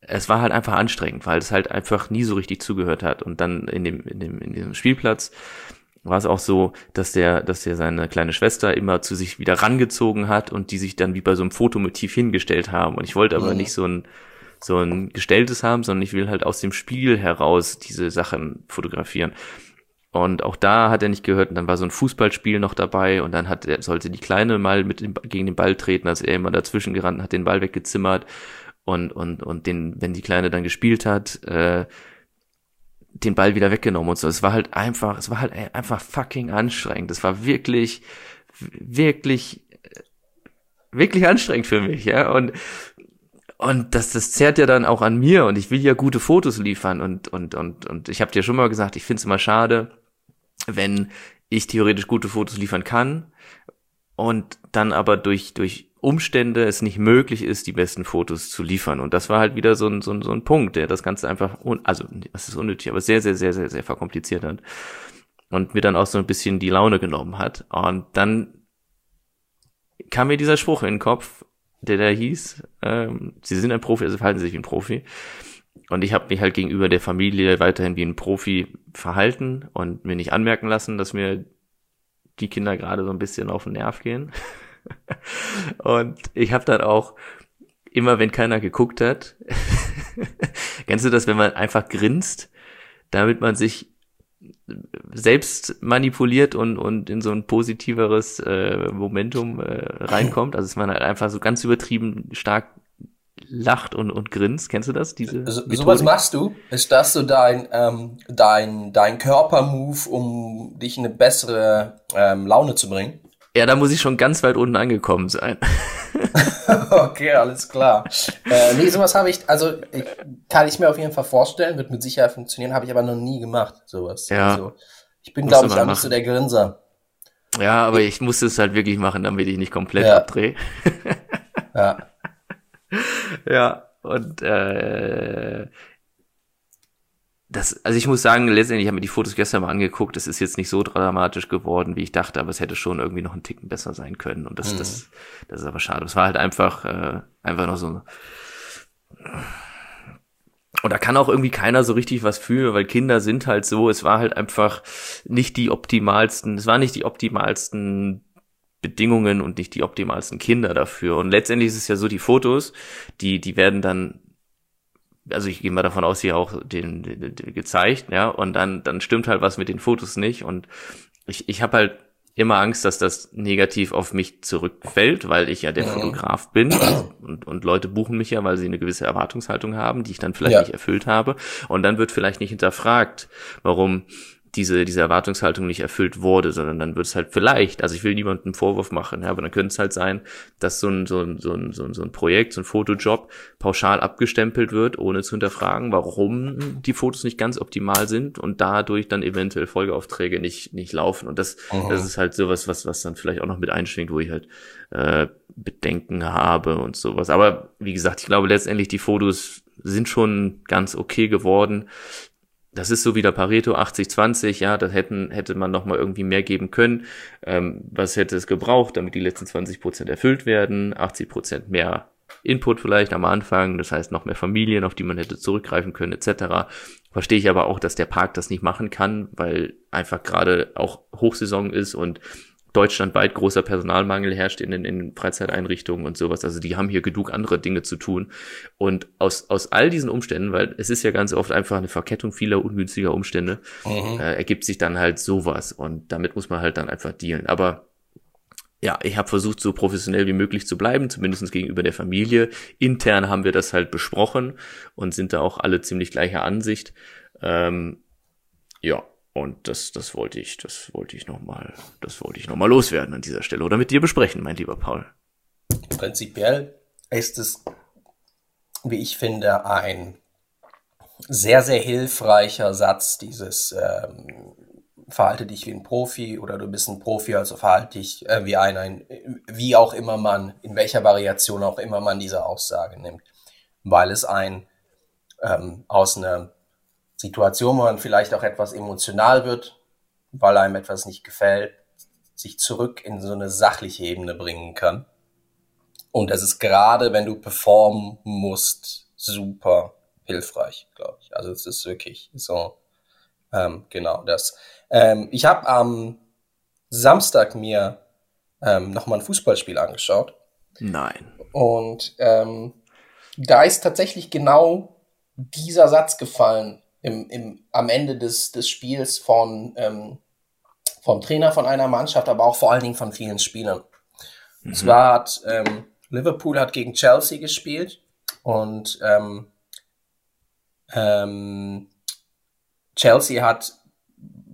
es war halt einfach anstrengend, weil es halt einfach nie so richtig zugehört hat. Und dann in dem, in dem, in diesem Spielplatz war es auch so, dass der, dass der seine kleine Schwester immer zu sich wieder rangezogen hat und die sich dann wie bei so einem Fotomotiv hingestellt haben. Und ich wollte aber mhm. nicht so ein, so ein gestelltes haben, sondern ich will halt aus dem Spiel heraus diese Sachen fotografieren. Und auch da hat er nicht gehört und dann war so ein Fußballspiel noch dabei und dann hat er, sollte die Kleine mal mit dem, gegen den Ball treten, als er immer dazwischen gerannt hat, den Ball weggezimmert und, und, und den, wenn die Kleine dann gespielt hat, äh, den Ball wieder weggenommen und so. Es war halt einfach, es war halt einfach fucking anstrengend. Es war wirklich, wirklich, wirklich anstrengend für mich, ja. Und, und das, das zerrt ja dann auch an mir und ich will ja gute Fotos liefern und, und, und, und ich habe dir schon mal gesagt, ich finde es immer schade, wenn ich theoretisch gute Fotos liefern kann und dann aber durch, durch Umstände es nicht möglich ist, die besten Fotos zu liefern. Und das war halt wieder so ein, so ein, so ein Punkt, der das Ganze einfach, also, das ist unnötig, aber sehr, sehr, sehr, sehr, sehr verkompliziert hat. und mir dann auch so ein bisschen die Laune genommen hat. Und dann kam mir dieser Spruch in den Kopf, der da hieß, ähm, Sie sind ein Profi, also verhalten Sie sich wie ein Profi. Und ich habe mich halt gegenüber der Familie weiterhin wie ein Profi verhalten und mir nicht anmerken lassen, dass mir die Kinder gerade so ein bisschen auf den Nerv gehen. und ich habe dann auch immer, wenn keiner geguckt hat, kennst du das, wenn man einfach grinst, damit man sich selbst manipuliert und, und in so ein positiveres äh, Momentum äh, reinkommt. Also dass man halt einfach so ganz übertrieben stark lacht und, und grinst. Kennst du das? Diese so, sowas machst du? Ist das so dein, ähm, dein, dein Körpermove, um dich in eine bessere ähm, Laune zu bringen? Ja, da muss ich schon ganz weit unten angekommen sein. okay, alles klar. Äh, nee, sowas habe ich, also ich, kann ich mir auf jeden Fall vorstellen, wird mit Sicherheit funktionieren, habe ich aber noch nie gemacht, sowas. Ja. Also, ich bin, glaube ich, auch nicht so der Grinser. Ja, aber ich musste es halt wirklich machen, damit ich nicht komplett ja. abdrehe. ja. Ja, und äh, das, also ich muss sagen, letztendlich habe mir die Fotos gestern mal angeguckt. Es ist jetzt nicht so dramatisch geworden, wie ich dachte, aber es hätte schon irgendwie noch einen Ticken besser sein können. Und das, mhm. das, das ist aber schade. Es war halt einfach, äh, einfach noch so. Und da kann auch irgendwie keiner so richtig was fühlen, weil Kinder sind halt so. Es war halt einfach nicht die optimalsten. Es war nicht die optimalsten Bedingungen und nicht die optimalsten Kinder dafür. Und letztendlich ist es ja so, die Fotos, die, die werden dann also ich gehe mal davon aus, hier auch den, den, den gezeigt, ja, und dann dann stimmt halt was mit den Fotos nicht und ich ich habe halt immer Angst, dass das negativ auf mich zurückfällt, weil ich ja der Fotograf bin und, und Leute buchen mich ja, weil sie eine gewisse Erwartungshaltung haben, die ich dann vielleicht ja. nicht erfüllt habe. Und dann wird vielleicht nicht hinterfragt, warum diese, diese Erwartungshaltung nicht erfüllt wurde, sondern dann wird es halt vielleicht, also ich will niemandem einen Vorwurf machen, ja, aber dann könnte es halt sein, dass so ein, so ein, so ein, so ein, so ein Projekt, so ein Fotojob pauschal abgestempelt wird, ohne zu hinterfragen, warum die Fotos nicht ganz optimal sind und dadurch dann eventuell Folgeaufträge nicht, nicht laufen. Und das, das ist halt sowas, was, was dann vielleicht auch noch mit einschwingt, wo ich halt äh, Bedenken habe und sowas. Aber wie gesagt, ich glaube letztendlich die Fotos sind schon ganz okay geworden das ist so wieder Pareto 80-20, ja, das hätten, hätte man noch mal irgendwie mehr geben können. Ähm, was hätte es gebraucht, damit die letzten 20 Prozent erfüllt werden? 80 Prozent mehr Input vielleicht am Anfang, das heißt noch mehr Familien, auf die man hätte zurückgreifen können, etc. Verstehe ich aber auch, dass der Park das nicht machen kann, weil einfach gerade auch Hochsaison ist und deutschlandweit großer Personalmangel herrscht in den, in den Freizeiteinrichtungen und sowas. Also die haben hier genug andere Dinge zu tun. Und aus, aus all diesen Umständen, weil es ist ja ganz oft einfach eine Verkettung vieler ungünstiger Umstände, mhm. äh, ergibt sich dann halt sowas. Und damit muss man halt dann einfach dealen. Aber ja, ich habe versucht, so professionell wie möglich zu bleiben, zumindest gegenüber der Familie. Intern haben wir das halt besprochen und sind da auch alle ziemlich gleicher Ansicht. Ähm, ja, und das, das wollte ich, das wollte ich nochmal, das wollte ich nochmal loswerden an dieser Stelle oder mit dir besprechen, mein lieber Paul. Prinzipiell ist es, wie ich finde, ein sehr, sehr hilfreicher Satz, dieses ähm, verhalte dich wie ein Profi oder du bist ein Profi, also verhalte dich äh, wie ein, ein, wie auch immer man, in welcher Variation auch immer man diese Aussage nimmt. Weil es ein ähm, aus einer Situation, wo man vielleicht auch etwas emotional wird, weil einem etwas nicht gefällt, sich zurück in so eine sachliche Ebene bringen kann. Und das ist gerade, wenn du performen musst, super hilfreich, glaube ich. Also es ist wirklich so, ähm, genau das. Ähm, ich habe am Samstag mir ähm, nochmal ein Fußballspiel angeschaut. Nein. Und ähm, da ist tatsächlich genau dieser Satz gefallen, im, im, am Ende des, des Spiels von, ähm, vom Trainer von einer Mannschaft, aber auch vor allen Dingen von vielen Spielern. Mhm. Und zwar hat ähm, Liverpool hat gegen Chelsea gespielt und ähm, ähm, Chelsea hat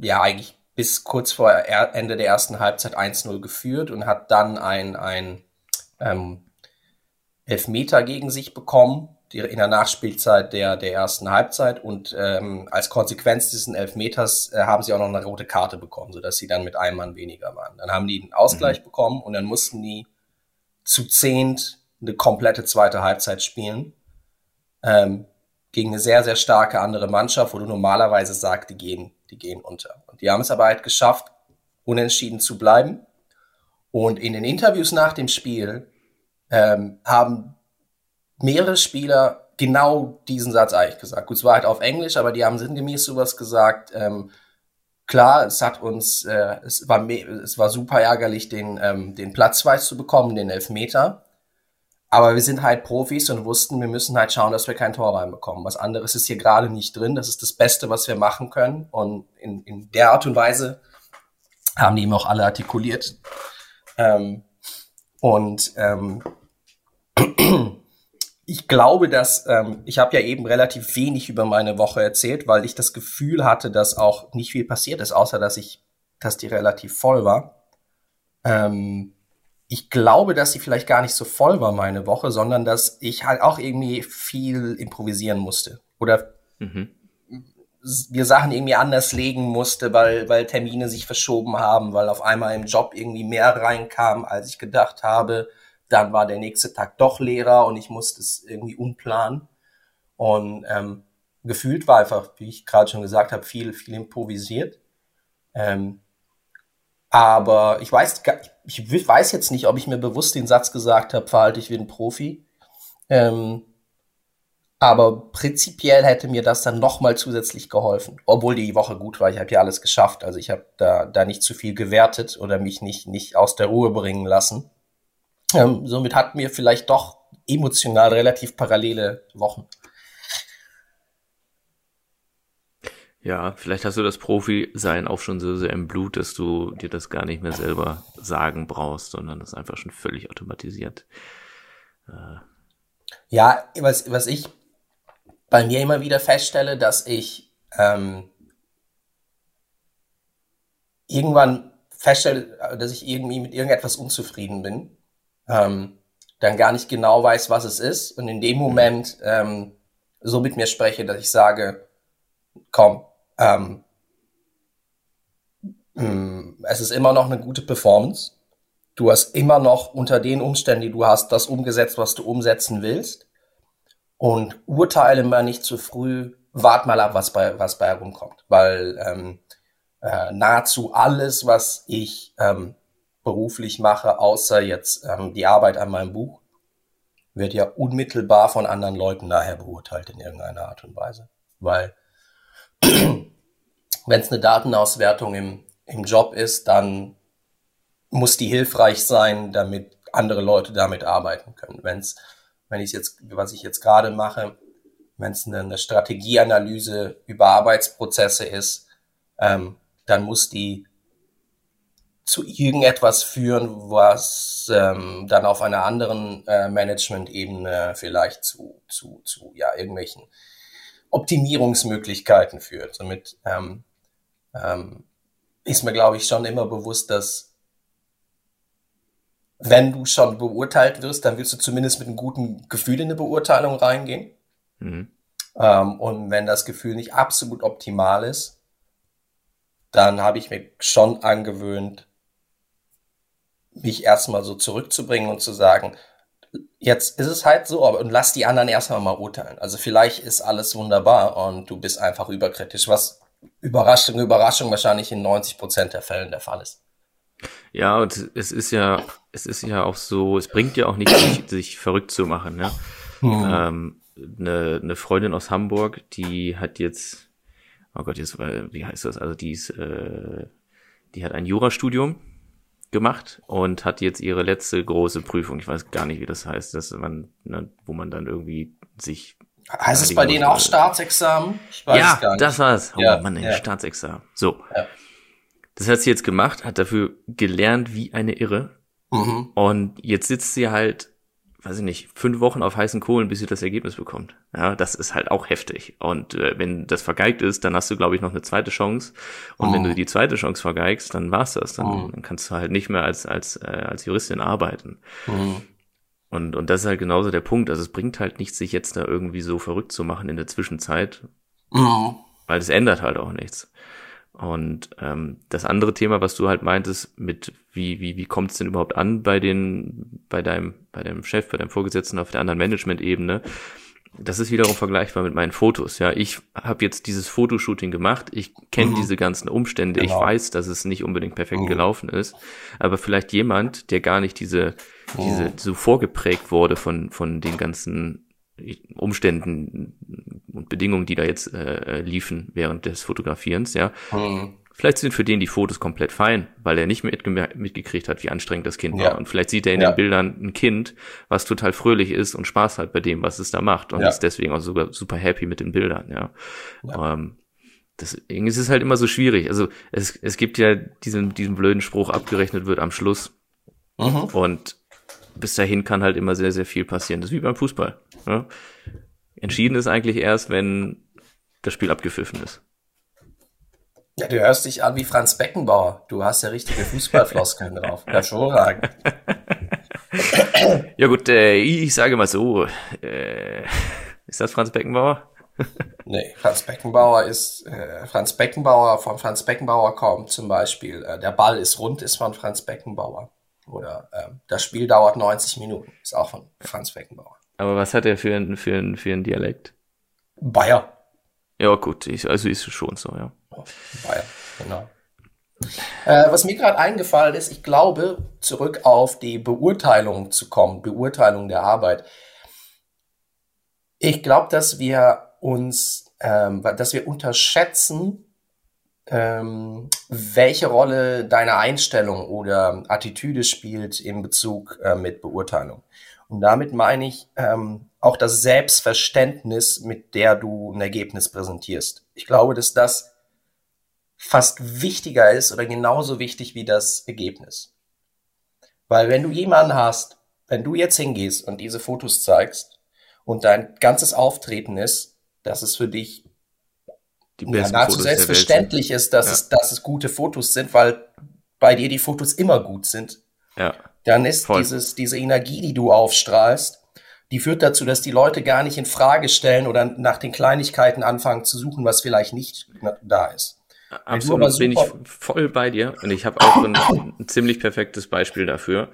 ja eigentlich bis kurz vor Ende der ersten Halbzeit 1-0 geführt und hat dann ein, ein ähm, Elfmeter gegen sich bekommen in der Nachspielzeit der, der ersten Halbzeit und ähm, als Konsequenz dieses Elfmeters äh, haben sie auch noch eine rote Karte bekommen, sodass sie dann mit einem Mann weniger waren. Dann haben die einen Ausgleich mhm. bekommen und dann mussten die zu zehnt eine komplette zweite Halbzeit spielen. Ähm, gegen eine sehr, sehr starke andere Mannschaft, wo du normalerweise sagst, die gehen, die gehen unter. Und die haben es aber halt geschafft, unentschieden zu bleiben. Und in den Interviews nach dem Spiel ähm, haben mehrere Spieler genau diesen Satz eigentlich gesagt. Gut, es war halt auf Englisch, aber die haben sinngemäß sowas gesagt. Ähm, klar, es hat uns, äh, es war, es war super ärgerlich, den, ähm, den Platzweis zu bekommen, den Elfmeter. Aber wir sind halt Profis und wussten, wir müssen halt schauen, dass wir kein Tor reinbekommen. Was anderes ist hier gerade nicht drin. Das ist das Beste, was wir machen können. Und in, in der Art und Weise haben die ihm auch alle artikuliert. Ähm, und ähm, ich glaube, dass ähm, ich habe ja eben relativ wenig über meine Woche erzählt, weil ich das Gefühl hatte, dass auch nicht viel passiert ist, außer dass ich, dass die relativ voll war. Ähm, ich glaube, dass sie vielleicht gar nicht so voll war, meine Woche, sondern dass ich halt auch irgendwie viel improvisieren musste. Oder mhm. wir Sachen irgendwie anders legen musste, weil, weil Termine sich verschoben haben, weil auf einmal im Job irgendwie mehr reinkam, als ich gedacht habe. Dann war der nächste Tag doch leerer und ich musste es irgendwie umplanen. Und ähm, gefühlt war einfach, wie ich gerade schon gesagt habe, viel, viel improvisiert. Ähm, aber ich weiß, ich weiß jetzt nicht, ob ich mir bewusst den Satz gesagt habe, verhalte ich wie ein Profi. Ähm, aber prinzipiell hätte mir das dann nochmal zusätzlich geholfen. Obwohl die Woche gut war, ich habe ja alles geschafft. Also ich habe da, da nicht zu viel gewertet oder mich nicht, nicht aus der Ruhe bringen lassen. Ähm, somit hatten wir vielleicht doch emotional relativ parallele Wochen. Ja, vielleicht hast du das Profi-Sein auch schon so sehr im Blut, dass du dir das gar nicht mehr selber sagen brauchst, sondern das einfach schon völlig automatisiert. Äh. Ja, was, was ich bei mir immer wieder feststelle, dass ich ähm, irgendwann feststelle, dass ich irgendwie mit irgendetwas unzufrieden bin, ähm, dann gar nicht genau weiß, was es ist und in dem mhm. Moment ähm, so mit mir spreche, dass ich sage, komm, ähm, mm, es ist immer noch eine gute Performance. Du hast immer noch unter den Umständen, die du hast, das umgesetzt, was du umsetzen willst. Und urteile mal nicht zu früh, wart mal ab, was bei, was bei herumkommt. Weil ähm, äh, nahezu alles, was ich ähm, beruflich mache, außer jetzt ähm, die Arbeit an meinem Buch, wird ja unmittelbar von anderen Leuten nachher beurteilt in irgendeiner Art und Weise. Weil wenn es eine Datenauswertung im, im Job ist, dann muss die hilfreich sein, damit andere Leute damit arbeiten können. Wenn's, wenn ich jetzt, was ich jetzt gerade mache, wenn es eine, eine Strategieanalyse über Arbeitsprozesse ist, ähm, dann muss die zu irgendetwas führen, was ähm, dann auf einer anderen äh, Management-Ebene vielleicht zu, zu, zu ja, irgendwelchen Optimierungsmöglichkeiten führt. Somit ähm, ähm, ist mir, glaube ich, schon immer bewusst, dass wenn du schon beurteilt wirst, dann willst du zumindest mit einem guten Gefühl in eine Beurteilung reingehen. Mhm. Ähm, und wenn das Gefühl nicht absolut optimal ist, dann habe ich mir schon angewöhnt, mich erstmal so zurückzubringen und zu sagen, jetzt ist es halt so, aber und lass die anderen erstmal mal urteilen. Also vielleicht ist alles wunderbar und du bist einfach überkritisch, was Überraschung, Überraschung wahrscheinlich in 90 Prozent der Fällen der Fall ist. Ja, und es ist ja, es ist ja auch so, es bringt ja auch nichts, sich, sich verrückt zu machen, ne? Hm. Ähm, eine, eine Freundin aus Hamburg, die hat jetzt, oh Gott, jetzt, wie heißt das? Also die ist, äh, die hat ein Jurastudium gemacht und hat jetzt ihre letzte große Prüfung. Ich weiß gar nicht, wie das heißt, dass man, ne, wo man dann irgendwie sich. Heißt es bei denen auch Staatsexamen? Ich weiß ja, gar nicht. das war's. Oh ja, Mann, ja. Staatsexamen. So. Ja. Das hat sie jetzt gemacht, hat dafür gelernt wie eine Irre. Mhm. Und jetzt sitzt sie halt weiß ich nicht, fünf Wochen auf heißen Kohlen, bis sie das Ergebnis bekommt. Ja, das ist halt auch heftig. Und äh, wenn das vergeigt ist, dann hast du, glaube ich, noch eine zweite Chance. Und oh. wenn du die zweite Chance vergeigst, dann war's das. Dann, oh. dann kannst du halt nicht mehr als, als, äh, als Juristin arbeiten. Oh. Und, und das ist halt genauso der Punkt. Also es bringt halt nichts, sich jetzt da irgendwie so verrückt zu machen in der Zwischenzeit. Oh. Weil es ändert halt auch nichts. Und ähm, das andere Thema, was du halt meintest, mit wie, wie, wie kommt es denn überhaupt an bei den, bei deinem, bei deinem Chef, bei deinem Vorgesetzten auf der anderen Management-Ebene, das ist wiederum vergleichbar mit meinen Fotos. Ja, ich habe jetzt dieses Fotoshooting gemacht. Ich kenne mhm. diese ganzen Umstände. Genau. Ich weiß, dass es nicht unbedingt perfekt mhm. gelaufen ist. Aber vielleicht jemand, der gar nicht diese, mhm. diese so vorgeprägt wurde von von den ganzen Umständen und Bedingungen, die da jetzt äh, liefen während des Fotografierens, ja, mhm. Vielleicht sind für den die Fotos komplett fein, weil er nicht mitgekriegt hat, wie anstrengend das Kind ja. war. Und vielleicht sieht er in ja. den Bildern ein Kind, was total fröhlich ist und Spaß hat bei dem, was es da macht. Und ja. ist deswegen auch sogar super happy mit den Bildern, ja. ja. Ähm, deswegen ist es halt immer so schwierig. Also es, es gibt ja diesen, diesen blöden Spruch, abgerechnet wird am Schluss. Mhm. Und bis dahin kann halt immer sehr, sehr viel passieren. Das ist wie beim Fußball. Ja? Entschieden ist eigentlich erst, wenn das Spiel abgepfiffen ist. Ja, du hörst dich an wie Franz Beckenbauer. Du hast ja richtige Fußballfloskeln drauf. Hervorragend. ja gut, äh, ich sage mal so. Äh, ist das Franz Beckenbauer? nee, Franz Beckenbauer ist, äh, Franz Beckenbauer, von Franz Beckenbauer kommt zum Beispiel, äh, der Ball ist rund, ist von Franz Beckenbauer. Oder äh, das Spiel dauert 90 Minuten, ist auch von Franz Beckenbauer. Aber was hat er für einen für für ein Dialekt? Bayer. Ja, gut, ich, also ist es schon so, ja. Bayern, genau. Äh, was mir gerade eingefallen ist, ich glaube, zurück auf die Beurteilung zu kommen, Beurteilung der Arbeit. Ich glaube, dass wir uns, ähm, dass wir unterschätzen, ähm, welche Rolle deine Einstellung oder Attitüde spielt in Bezug äh, mit Beurteilung. Und damit meine ich ähm, auch das Selbstverständnis, mit der du ein Ergebnis präsentierst. Ich glaube, dass das fast wichtiger ist oder genauso wichtig wie das Ergebnis. Weil wenn du jemanden hast, wenn du jetzt hingehst und diese Fotos zeigst und dein ganzes Auftreten ist, dass es für dich die ja, nahezu Fotos selbstverständlich ist, dass, ja. es, dass es gute Fotos sind, weil bei dir die Fotos immer gut sind, ja. dann ist dieses, diese Energie, die du aufstrahlst, die führt dazu, dass die Leute gar nicht in Frage stellen oder nach den Kleinigkeiten anfangen zu suchen, was vielleicht nicht da ist. Absolut bin ich voll bei dir und ich habe auch ein, ein, ziemlich perfektes Beispiel dafür.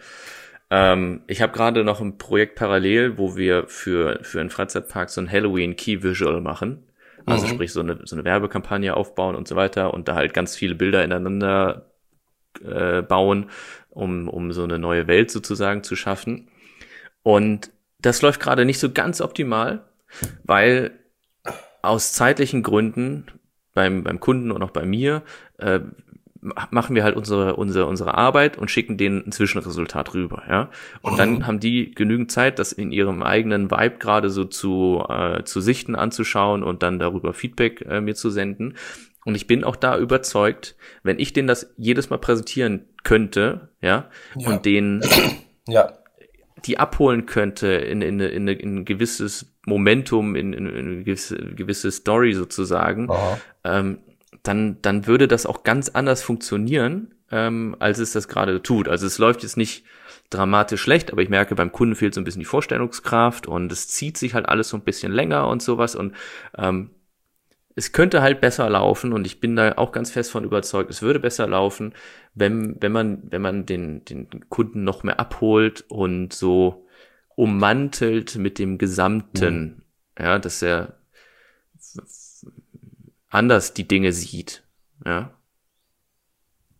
Ähm, ich habe gerade noch ein Projekt parallel, wo wir für für einen Freizeitpark so ein Halloween Key Visual machen. Also mhm. sprich so eine so eine Werbekampagne aufbauen und so weiter und da halt ganz viele Bilder ineinander äh, bauen, um um so eine neue Welt sozusagen zu schaffen. Und das läuft gerade nicht so ganz optimal, weil aus zeitlichen Gründen beim, beim Kunden und auch bei mir, äh, machen wir halt unsere, unsere, unsere Arbeit und schicken denen ein Zwischenresultat rüber, ja. Und dann haben die genügend Zeit, das in ihrem eigenen Vibe gerade so zu, äh, zu sichten, anzuschauen und dann darüber Feedback äh, mir zu senden. Und ich bin auch da überzeugt, wenn ich denen das jedes Mal präsentieren könnte, ja, ja. und denen ja. die abholen könnte in, in, in, in ein gewisses Momentum, in, in, in eine gewisse, gewisse Story sozusagen, ähm, dann, dann würde das auch ganz anders funktionieren, ähm, als es das gerade tut. Also es läuft jetzt nicht dramatisch schlecht, aber ich merke, beim Kunden fehlt so ein bisschen die Vorstellungskraft und es zieht sich halt alles so ein bisschen länger und sowas und ähm, es könnte halt besser laufen und ich bin da auch ganz fest von überzeugt, es würde besser laufen, wenn, wenn man, wenn man den, den Kunden noch mehr abholt und so ummantelt mit dem Gesamten, mhm. ja, dass er anders die Dinge sieht, ja.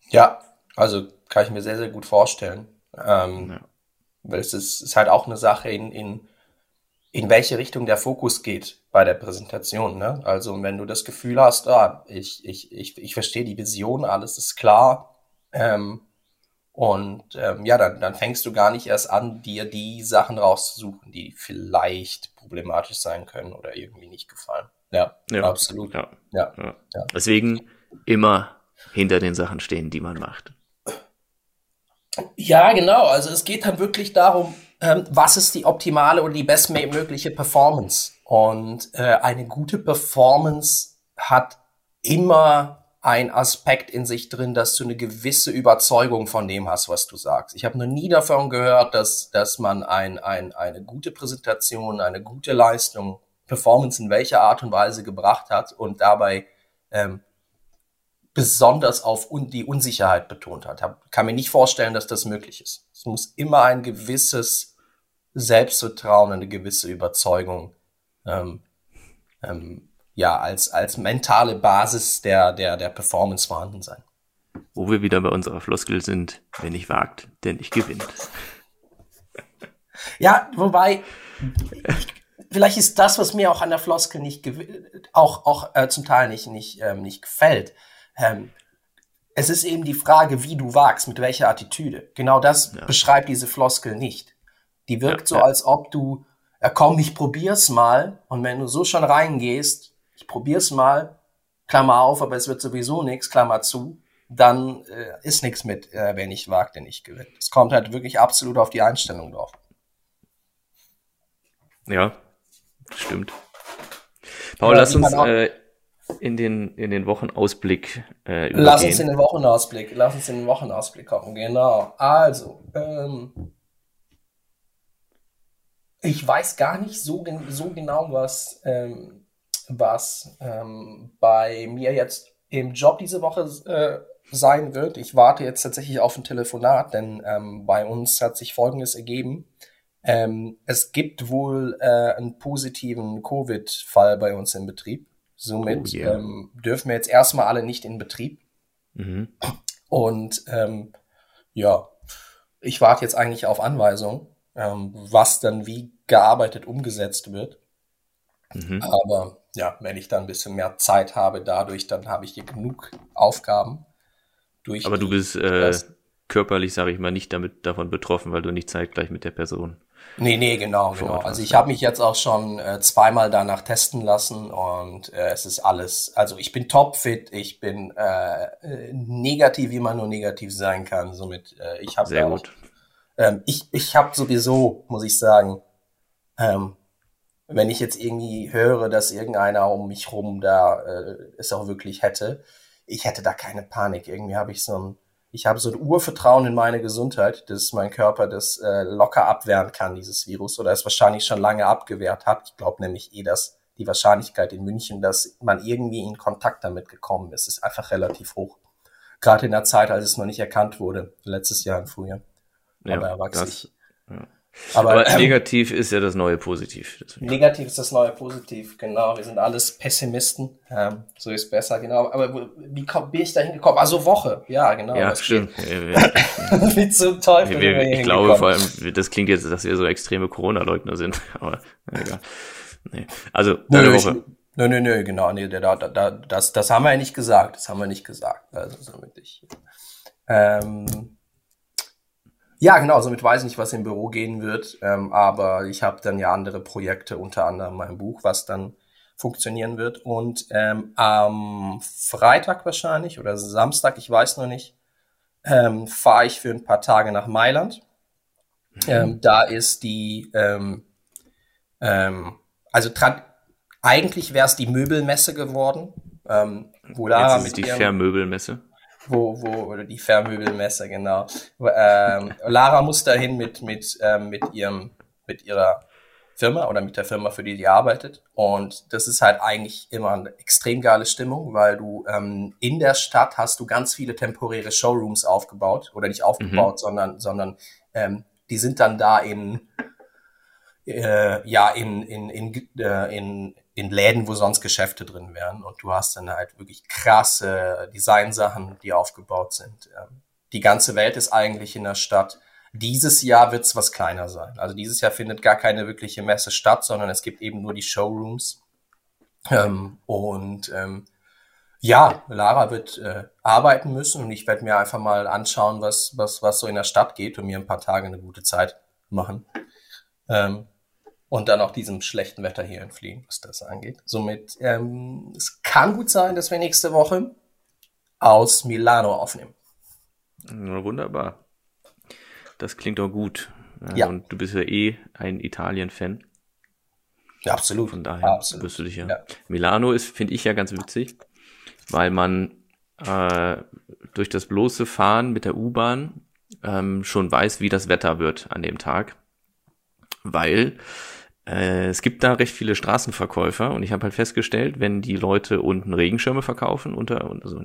Ja, also kann ich mir sehr, sehr gut vorstellen. Ähm, ja. Weil es ist, ist halt auch eine Sache, in, in, in welche Richtung der Fokus geht bei der Präsentation. Ne? Also wenn du das Gefühl hast, ah, ich, ich, ich, ich verstehe die Vision, alles ist klar, ähm, und ähm, ja, dann, dann fängst du gar nicht erst an, dir die Sachen rauszusuchen, die vielleicht problematisch sein können oder irgendwie nicht gefallen. Ja, ja absolut. Ja. Ja. ja. Deswegen immer hinter den Sachen stehen, die man macht. Ja, genau. Also es geht dann wirklich darum, ähm, was ist die optimale oder die bestmögliche Performance. Und äh, eine gute Performance hat immer ein Aspekt in sich drin, dass du eine gewisse Überzeugung von dem hast, was du sagst. Ich habe noch nie davon gehört, dass, dass man ein, ein, eine gute Präsentation, eine gute Leistung, Performance in welcher Art und Weise gebracht hat und dabei ähm, besonders auf un die Unsicherheit betont hat. Hab, kann mir nicht vorstellen, dass das möglich ist. Es muss immer ein gewisses Selbstvertrauen, eine gewisse Überzeugung ähm, ähm, ja, als, als mentale Basis der, der, der Performance vorhanden sein. Wo wir wieder bei unserer Floskel sind, wer nicht wagt, der nicht gewinnt. Ja, wobei, vielleicht ist das, was mir auch an der Floskel nicht auch, auch äh, zum Teil nicht, nicht, ähm, nicht gefällt. Ähm, es ist eben die Frage, wie du wagst, mit welcher Attitüde. Genau das ja. beschreibt diese Floskel nicht. Die wirkt ja, so, ja. als ob du, ja komm, ich probier's mal. Und wenn du so schon reingehst, ich probier's mal, Klammer auf, aber es wird sowieso nichts, Klammer zu, dann äh, ist nichts mit, äh, wer nicht wagt, der nicht gewinnt. Es kommt halt wirklich absolut auf die Einstellung drauf. Ja, stimmt. Paul, ja, lass uns äh, in den, in den Wochenausblick äh, übergehen. Lass uns in den Wochenausblick, lass uns in den Wochenausblick kommen, genau. Also, ähm, ich weiß gar nicht so, so genau, was, ähm, was ähm, bei mir jetzt im Job diese Woche äh, sein wird. Ich warte jetzt tatsächlich auf ein Telefonat, denn ähm, bei uns hat sich Folgendes ergeben. Ähm, es gibt wohl äh, einen positiven Covid-Fall bei uns im Betrieb. Somit oh, yeah. ähm, dürfen wir jetzt erstmal alle nicht in Betrieb. Mhm. Und ähm, ja, ich warte jetzt eigentlich auf Anweisung, ähm, was dann wie gearbeitet umgesetzt wird. Mhm. Aber ja, wenn ich dann ein bisschen mehr Zeit habe dadurch, dann habe ich hier genug Aufgaben. Durch Aber du bist äh, körperlich, sage ich mal, nicht damit davon betroffen, weil du nicht zeitgleich mit der Person Nee, nee, genau, genau. Also ich habe mich jetzt auch schon äh, zweimal danach testen lassen und äh, es ist alles, also ich bin topfit, ich bin äh, äh negativ, wie man nur negativ sein kann. Somit, äh, ich habe sehr gut. Ähm, ich ich habe sowieso, muss ich sagen, ähm, wenn ich jetzt irgendwie höre, dass irgendeiner um mich rum da äh, es auch wirklich hätte, ich hätte da keine Panik. Irgendwie habe ich so ein ich habe so ein Urvertrauen in meine Gesundheit, dass mein Körper das äh, locker abwehren kann, dieses Virus, oder es wahrscheinlich schon lange abgewehrt hat. Ich glaube nämlich eh, dass die Wahrscheinlichkeit in München, dass man irgendwie in Kontakt damit gekommen ist, ist einfach relativ hoch. Gerade in der Zeit, als es noch nicht erkannt wurde, letztes Jahr im Frühjahr. Ja, Aber erwachsen. Das, ja. Aber, Aber ähm, negativ ist ja das neue Positiv. Negativ ist das neue Positiv, genau. Wir sind alles Pessimisten. Ähm, so ist besser, genau. Aber wie komm, bin ich da hingekommen? Also Woche, ja, genau. Ja, stimmt. wie zum Teufel. Wir, ich glaube vor allem, das klingt jetzt, dass wir so extreme Corona-Leugner sind. Aber egal. Nee. Also, deine Woche. Nö, nö, nö, genau. Nee, da, da, das, das haben wir ja nicht gesagt. Das haben wir nicht gesagt. Also, somit ich. Ähm, ja, genau, somit weiß ich nicht, was im Büro gehen wird, ähm, aber ich habe dann ja andere Projekte, unter anderem mein Buch, was dann funktionieren wird. Und ähm, am Freitag wahrscheinlich oder Samstag, ich weiß noch nicht, ähm, fahre ich für ein paar Tage nach Mailand. Mhm. Ähm, da ist die, ähm, ähm, also eigentlich wäre es die Möbelmesse geworden. Ähm, wo Lara Jetzt ist mit die Vermöbelmesse wo, wo, oder die Fernmöbelmesse, genau. Ähm, Lara muss dahin mit, mit, ähm, mit ihrem, mit ihrer Firma oder mit der Firma, für die sie arbeitet. Und das ist halt eigentlich immer eine extrem geile Stimmung, weil du ähm, in der Stadt hast du ganz viele temporäre Showrooms aufgebaut oder nicht aufgebaut, mhm. sondern, sondern ähm, die sind dann da in äh, ja in in in, äh, in in Läden, wo sonst Geschäfte drin wären. Und du hast dann halt wirklich krasse Designsachen, die aufgebaut sind. Ähm, die ganze Welt ist eigentlich in der Stadt. Dieses Jahr wird's was kleiner sein. Also dieses Jahr findet gar keine wirkliche Messe statt, sondern es gibt eben nur die Showrooms. Ähm, und ähm, ja, Lara wird äh, arbeiten müssen und ich werde mir einfach mal anschauen, was, was, was so in der Stadt geht und mir ein paar Tage eine gute Zeit machen. Ähm, und dann auch diesem schlechten Wetter hier entfliehen, was das angeht. Somit, ähm, es kann gut sein, dass wir nächste Woche aus Milano aufnehmen. Na, wunderbar. Das klingt doch gut. Ja. Und du bist ja eh ein Italien-Fan. Ja, absolut. Von daher absolut. wirst du dich ja. ja. Milano ist, finde ich ja ganz witzig, weil man äh, durch das bloße Fahren mit der U-Bahn ähm, schon weiß, wie das Wetter wird an dem Tag. Weil äh, es gibt da recht viele Straßenverkäufer und ich habe halt festgestellt, wenn die Leute unten Regenschirme verkaufen unter also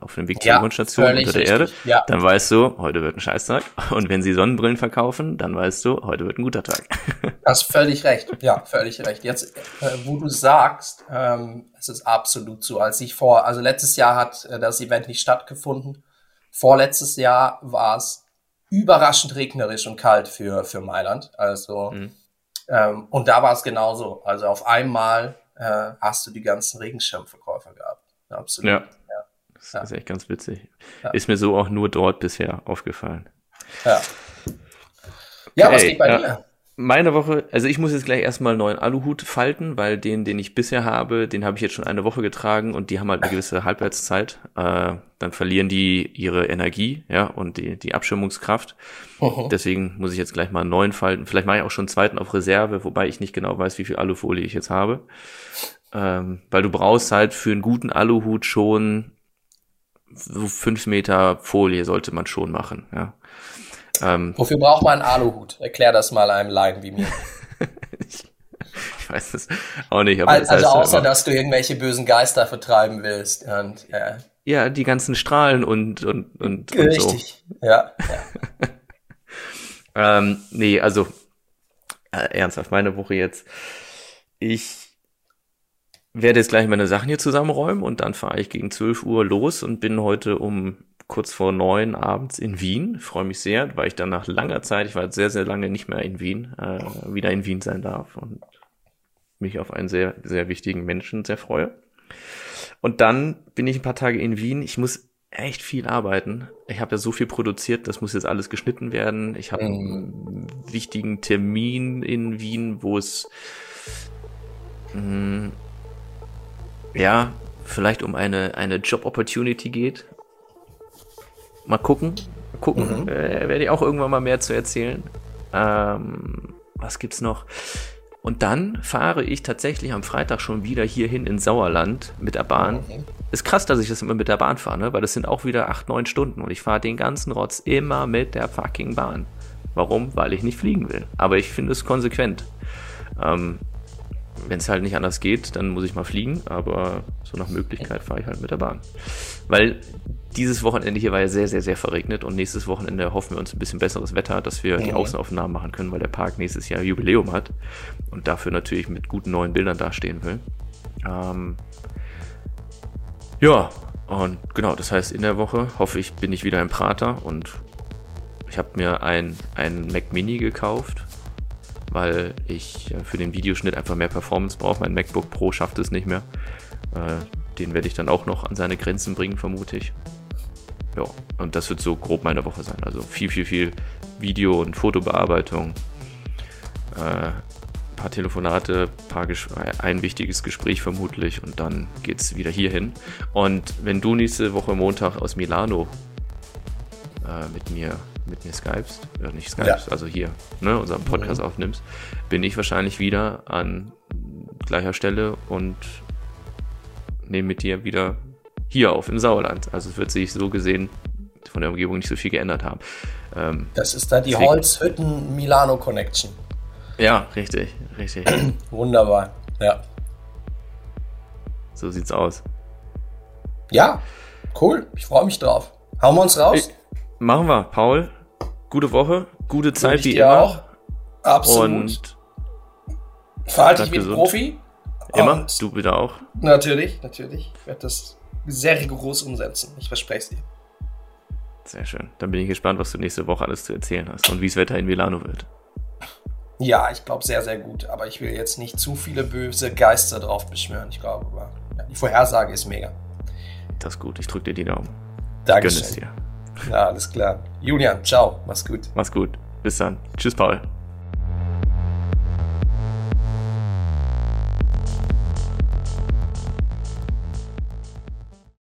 auf dem Weg zur ja, U-Bahn-Station unter der richtig. Erde, ja. dann weißt du, heute wird ein Scheißtag. Und wenn sie Sonnenbrillen verkaufen, dann weißt du, heute wird ein guter Tag. Hast völlig recht. Ja, völlig recht. Jetzt, äh, wo du sagst, ähm, es ist absolut so. Als ich vor, also letztes Jahr hat äh, das Event nicht stattgefunden. Vorletztes Jahr war es überraschend regnerisch und kalt für, für Mailand. Also mhm ähm, und da war es genauso. Also auf einmal äh, hast du die ganzen Regenschirmverkäufer gehabt. Absolut. Ja. ja. Das ja. ist echt ganz witzig. Ja. Ist mir so auch nur dort bisher aufgefallen. Ja. Ja, okay, was geht bei dir? Meine Woche, also ich muss jetzt gleich erstmal einen neuen Aluhut falten, weil den, den ich bisher habe, den habe ich jetzt schon eine Woche getragen und die haben halt eine gewisse Halbwertszeit. Äh, dann verlieren die ihre Energie, ja, und die, die Abschirmungskraft. Uh Deswegen muss ich jetzt gleich mal einen neuen falten. Vielleicht mache ich auch schon einen zweiten auf Reserve, wobei ich nicht genau weiß, wie viel Alufolie ich jetzt habe. Ähm, weil du brauchst halt für einen guten Aluhut schon so fünf Meter Folie sollte man schon machen, ja. Ähm, Wofür braucht man einen Aluhut? Erklär das mal einem Laien wie mir. ich, ich, weiß es auch nicht. also, also außer, aber, dass du irgendwelche bösen Geister vertreiben willst. Und, ja. ja, die ganzen Strahlen und, und, und, Richtig, und so. ja. ja. ähm, nee, also äh, ernsthaft, meine Woche jetzt. Ich werde jetzt gleich meine Sachen hier zusammenräumen und dann fahre ich gegen 12 Uhr los und bin heute um kurz vor neun abends in Wien. Freue mich sehr, weil ich dann nach langer Zeit, ich war sehr, sehr lange nicht mehr in Wien, äh, wieder in Wien sein darf und mich auf einen sehr, sehr wichtigen Menschen sehr freue. Und dann bin ich ein paar Tage in Wien. Ich muss echt viel arbeiten. Ich habe ja so viel produziert, das muss jetzt alles geschnitten werden. Ich habe einen wichtigen Termin in Wien, wo es mh, mm, ja vielleicht um eine eine Job Opportunity geht, Mal gucken. Mal gucken. Mhm. Äh, werde ich auch irgendwann mal mehr zu erzählen. Ähm, was gibt's noch? Und dann fahre ich tatsächlich am Freitag schon wieder hierhin in Sauerland mit der Bahn. Okay. Ist krass, dass ich das immer mit der Bahn fahre, ne? weil das sind auch wieder acht, neun Stunden und ich fahre den ganzen Rotz immer mit der fucking Bahn. Warum? Weil ich nicht fliegen will. Aber ich finde es konsequent. Ähm, Wenn es halt nicht anders geht, dann muss ich mal fliegen, aber so nach Möglichkeit fahre ich halt mit der Bahn. Weil dieses Wochenende hier war ja sehr, sehr, sehr verregnet und nächstes Wochenende hoffen wir uns ein bisschen besseres Wetter, dass wir mhm. die Außenaufnahmen machen können, weil der Park nächstes Jahr Jubiläum hat und dafür natürlich mit guten neuen Bildern dastehen will. Ähm ja, und genau, das heißt, in der Woche hoffe ich, bin ich wieder im Prater und ich habe mir ein, ein Mac Mini gekauft, weil ich für den Videoschnitt einfach mehr Performance brauche. Mein MacBook Pro schafft es nicht mehr. Äh, den werde ich dann auch noch an seine Grenzen bringen, vermute ich. Ja, und das wird so grob meine Woche sein. Also viel, viel, viel Video- und Fotobearbeitung, äh, paar Telefonate, ein wichtiges Gespräch vermutlich und dann geht's wieder hierhin. Und wenn du nächste Woche Montag aus Milano äh, mit mir mit mir skypst, äh, nicht skypst, ja. also hier, ne, unseren Podcast mhm. aufnimmst, bin ich wahrscheinlich wieder an gleicher Stelle und nehme mit dir wieder hier auf im Sauerland. Also es wird sich so gesehen von der Umgebung nicht so viel geändert haben. Ähm, das ist da die Holzhütten-Milano-Connection. Ja, richtig, richtig. Wunderbar, ja. So sieht's aus. Ja, cool. Ich freue mich drauf. Hauen wir uns raus? Ich, machen wir, Paul. Gute Woche, gute Zeit wie immer. Auch. Absolut. Und verhalte dich wie ein Profi. Immer, Und du bitte auch. Natürlich, natürlich. Ich werde das sehr rigoros umsetzen. Ich verspreche es dir. Sehr schön. Dann bin ich gespannt, was du nächste Woche alles zu erzählen hast und wie es Wetter in Milano wird. Ja, ich glaube sehr, sehr gut. Aber ich will jetzt nicht zu viele böse Geister drauf beschwören. Ich glaube, die Vorhersage ist mega. Das ist gut. Ich drücke dir die Daumen. Danke. Gönn es dir. Ja, alles klar. Julian, ciao. Mach's gut. Mach's gut. Bis dann. Tschüss, Paul.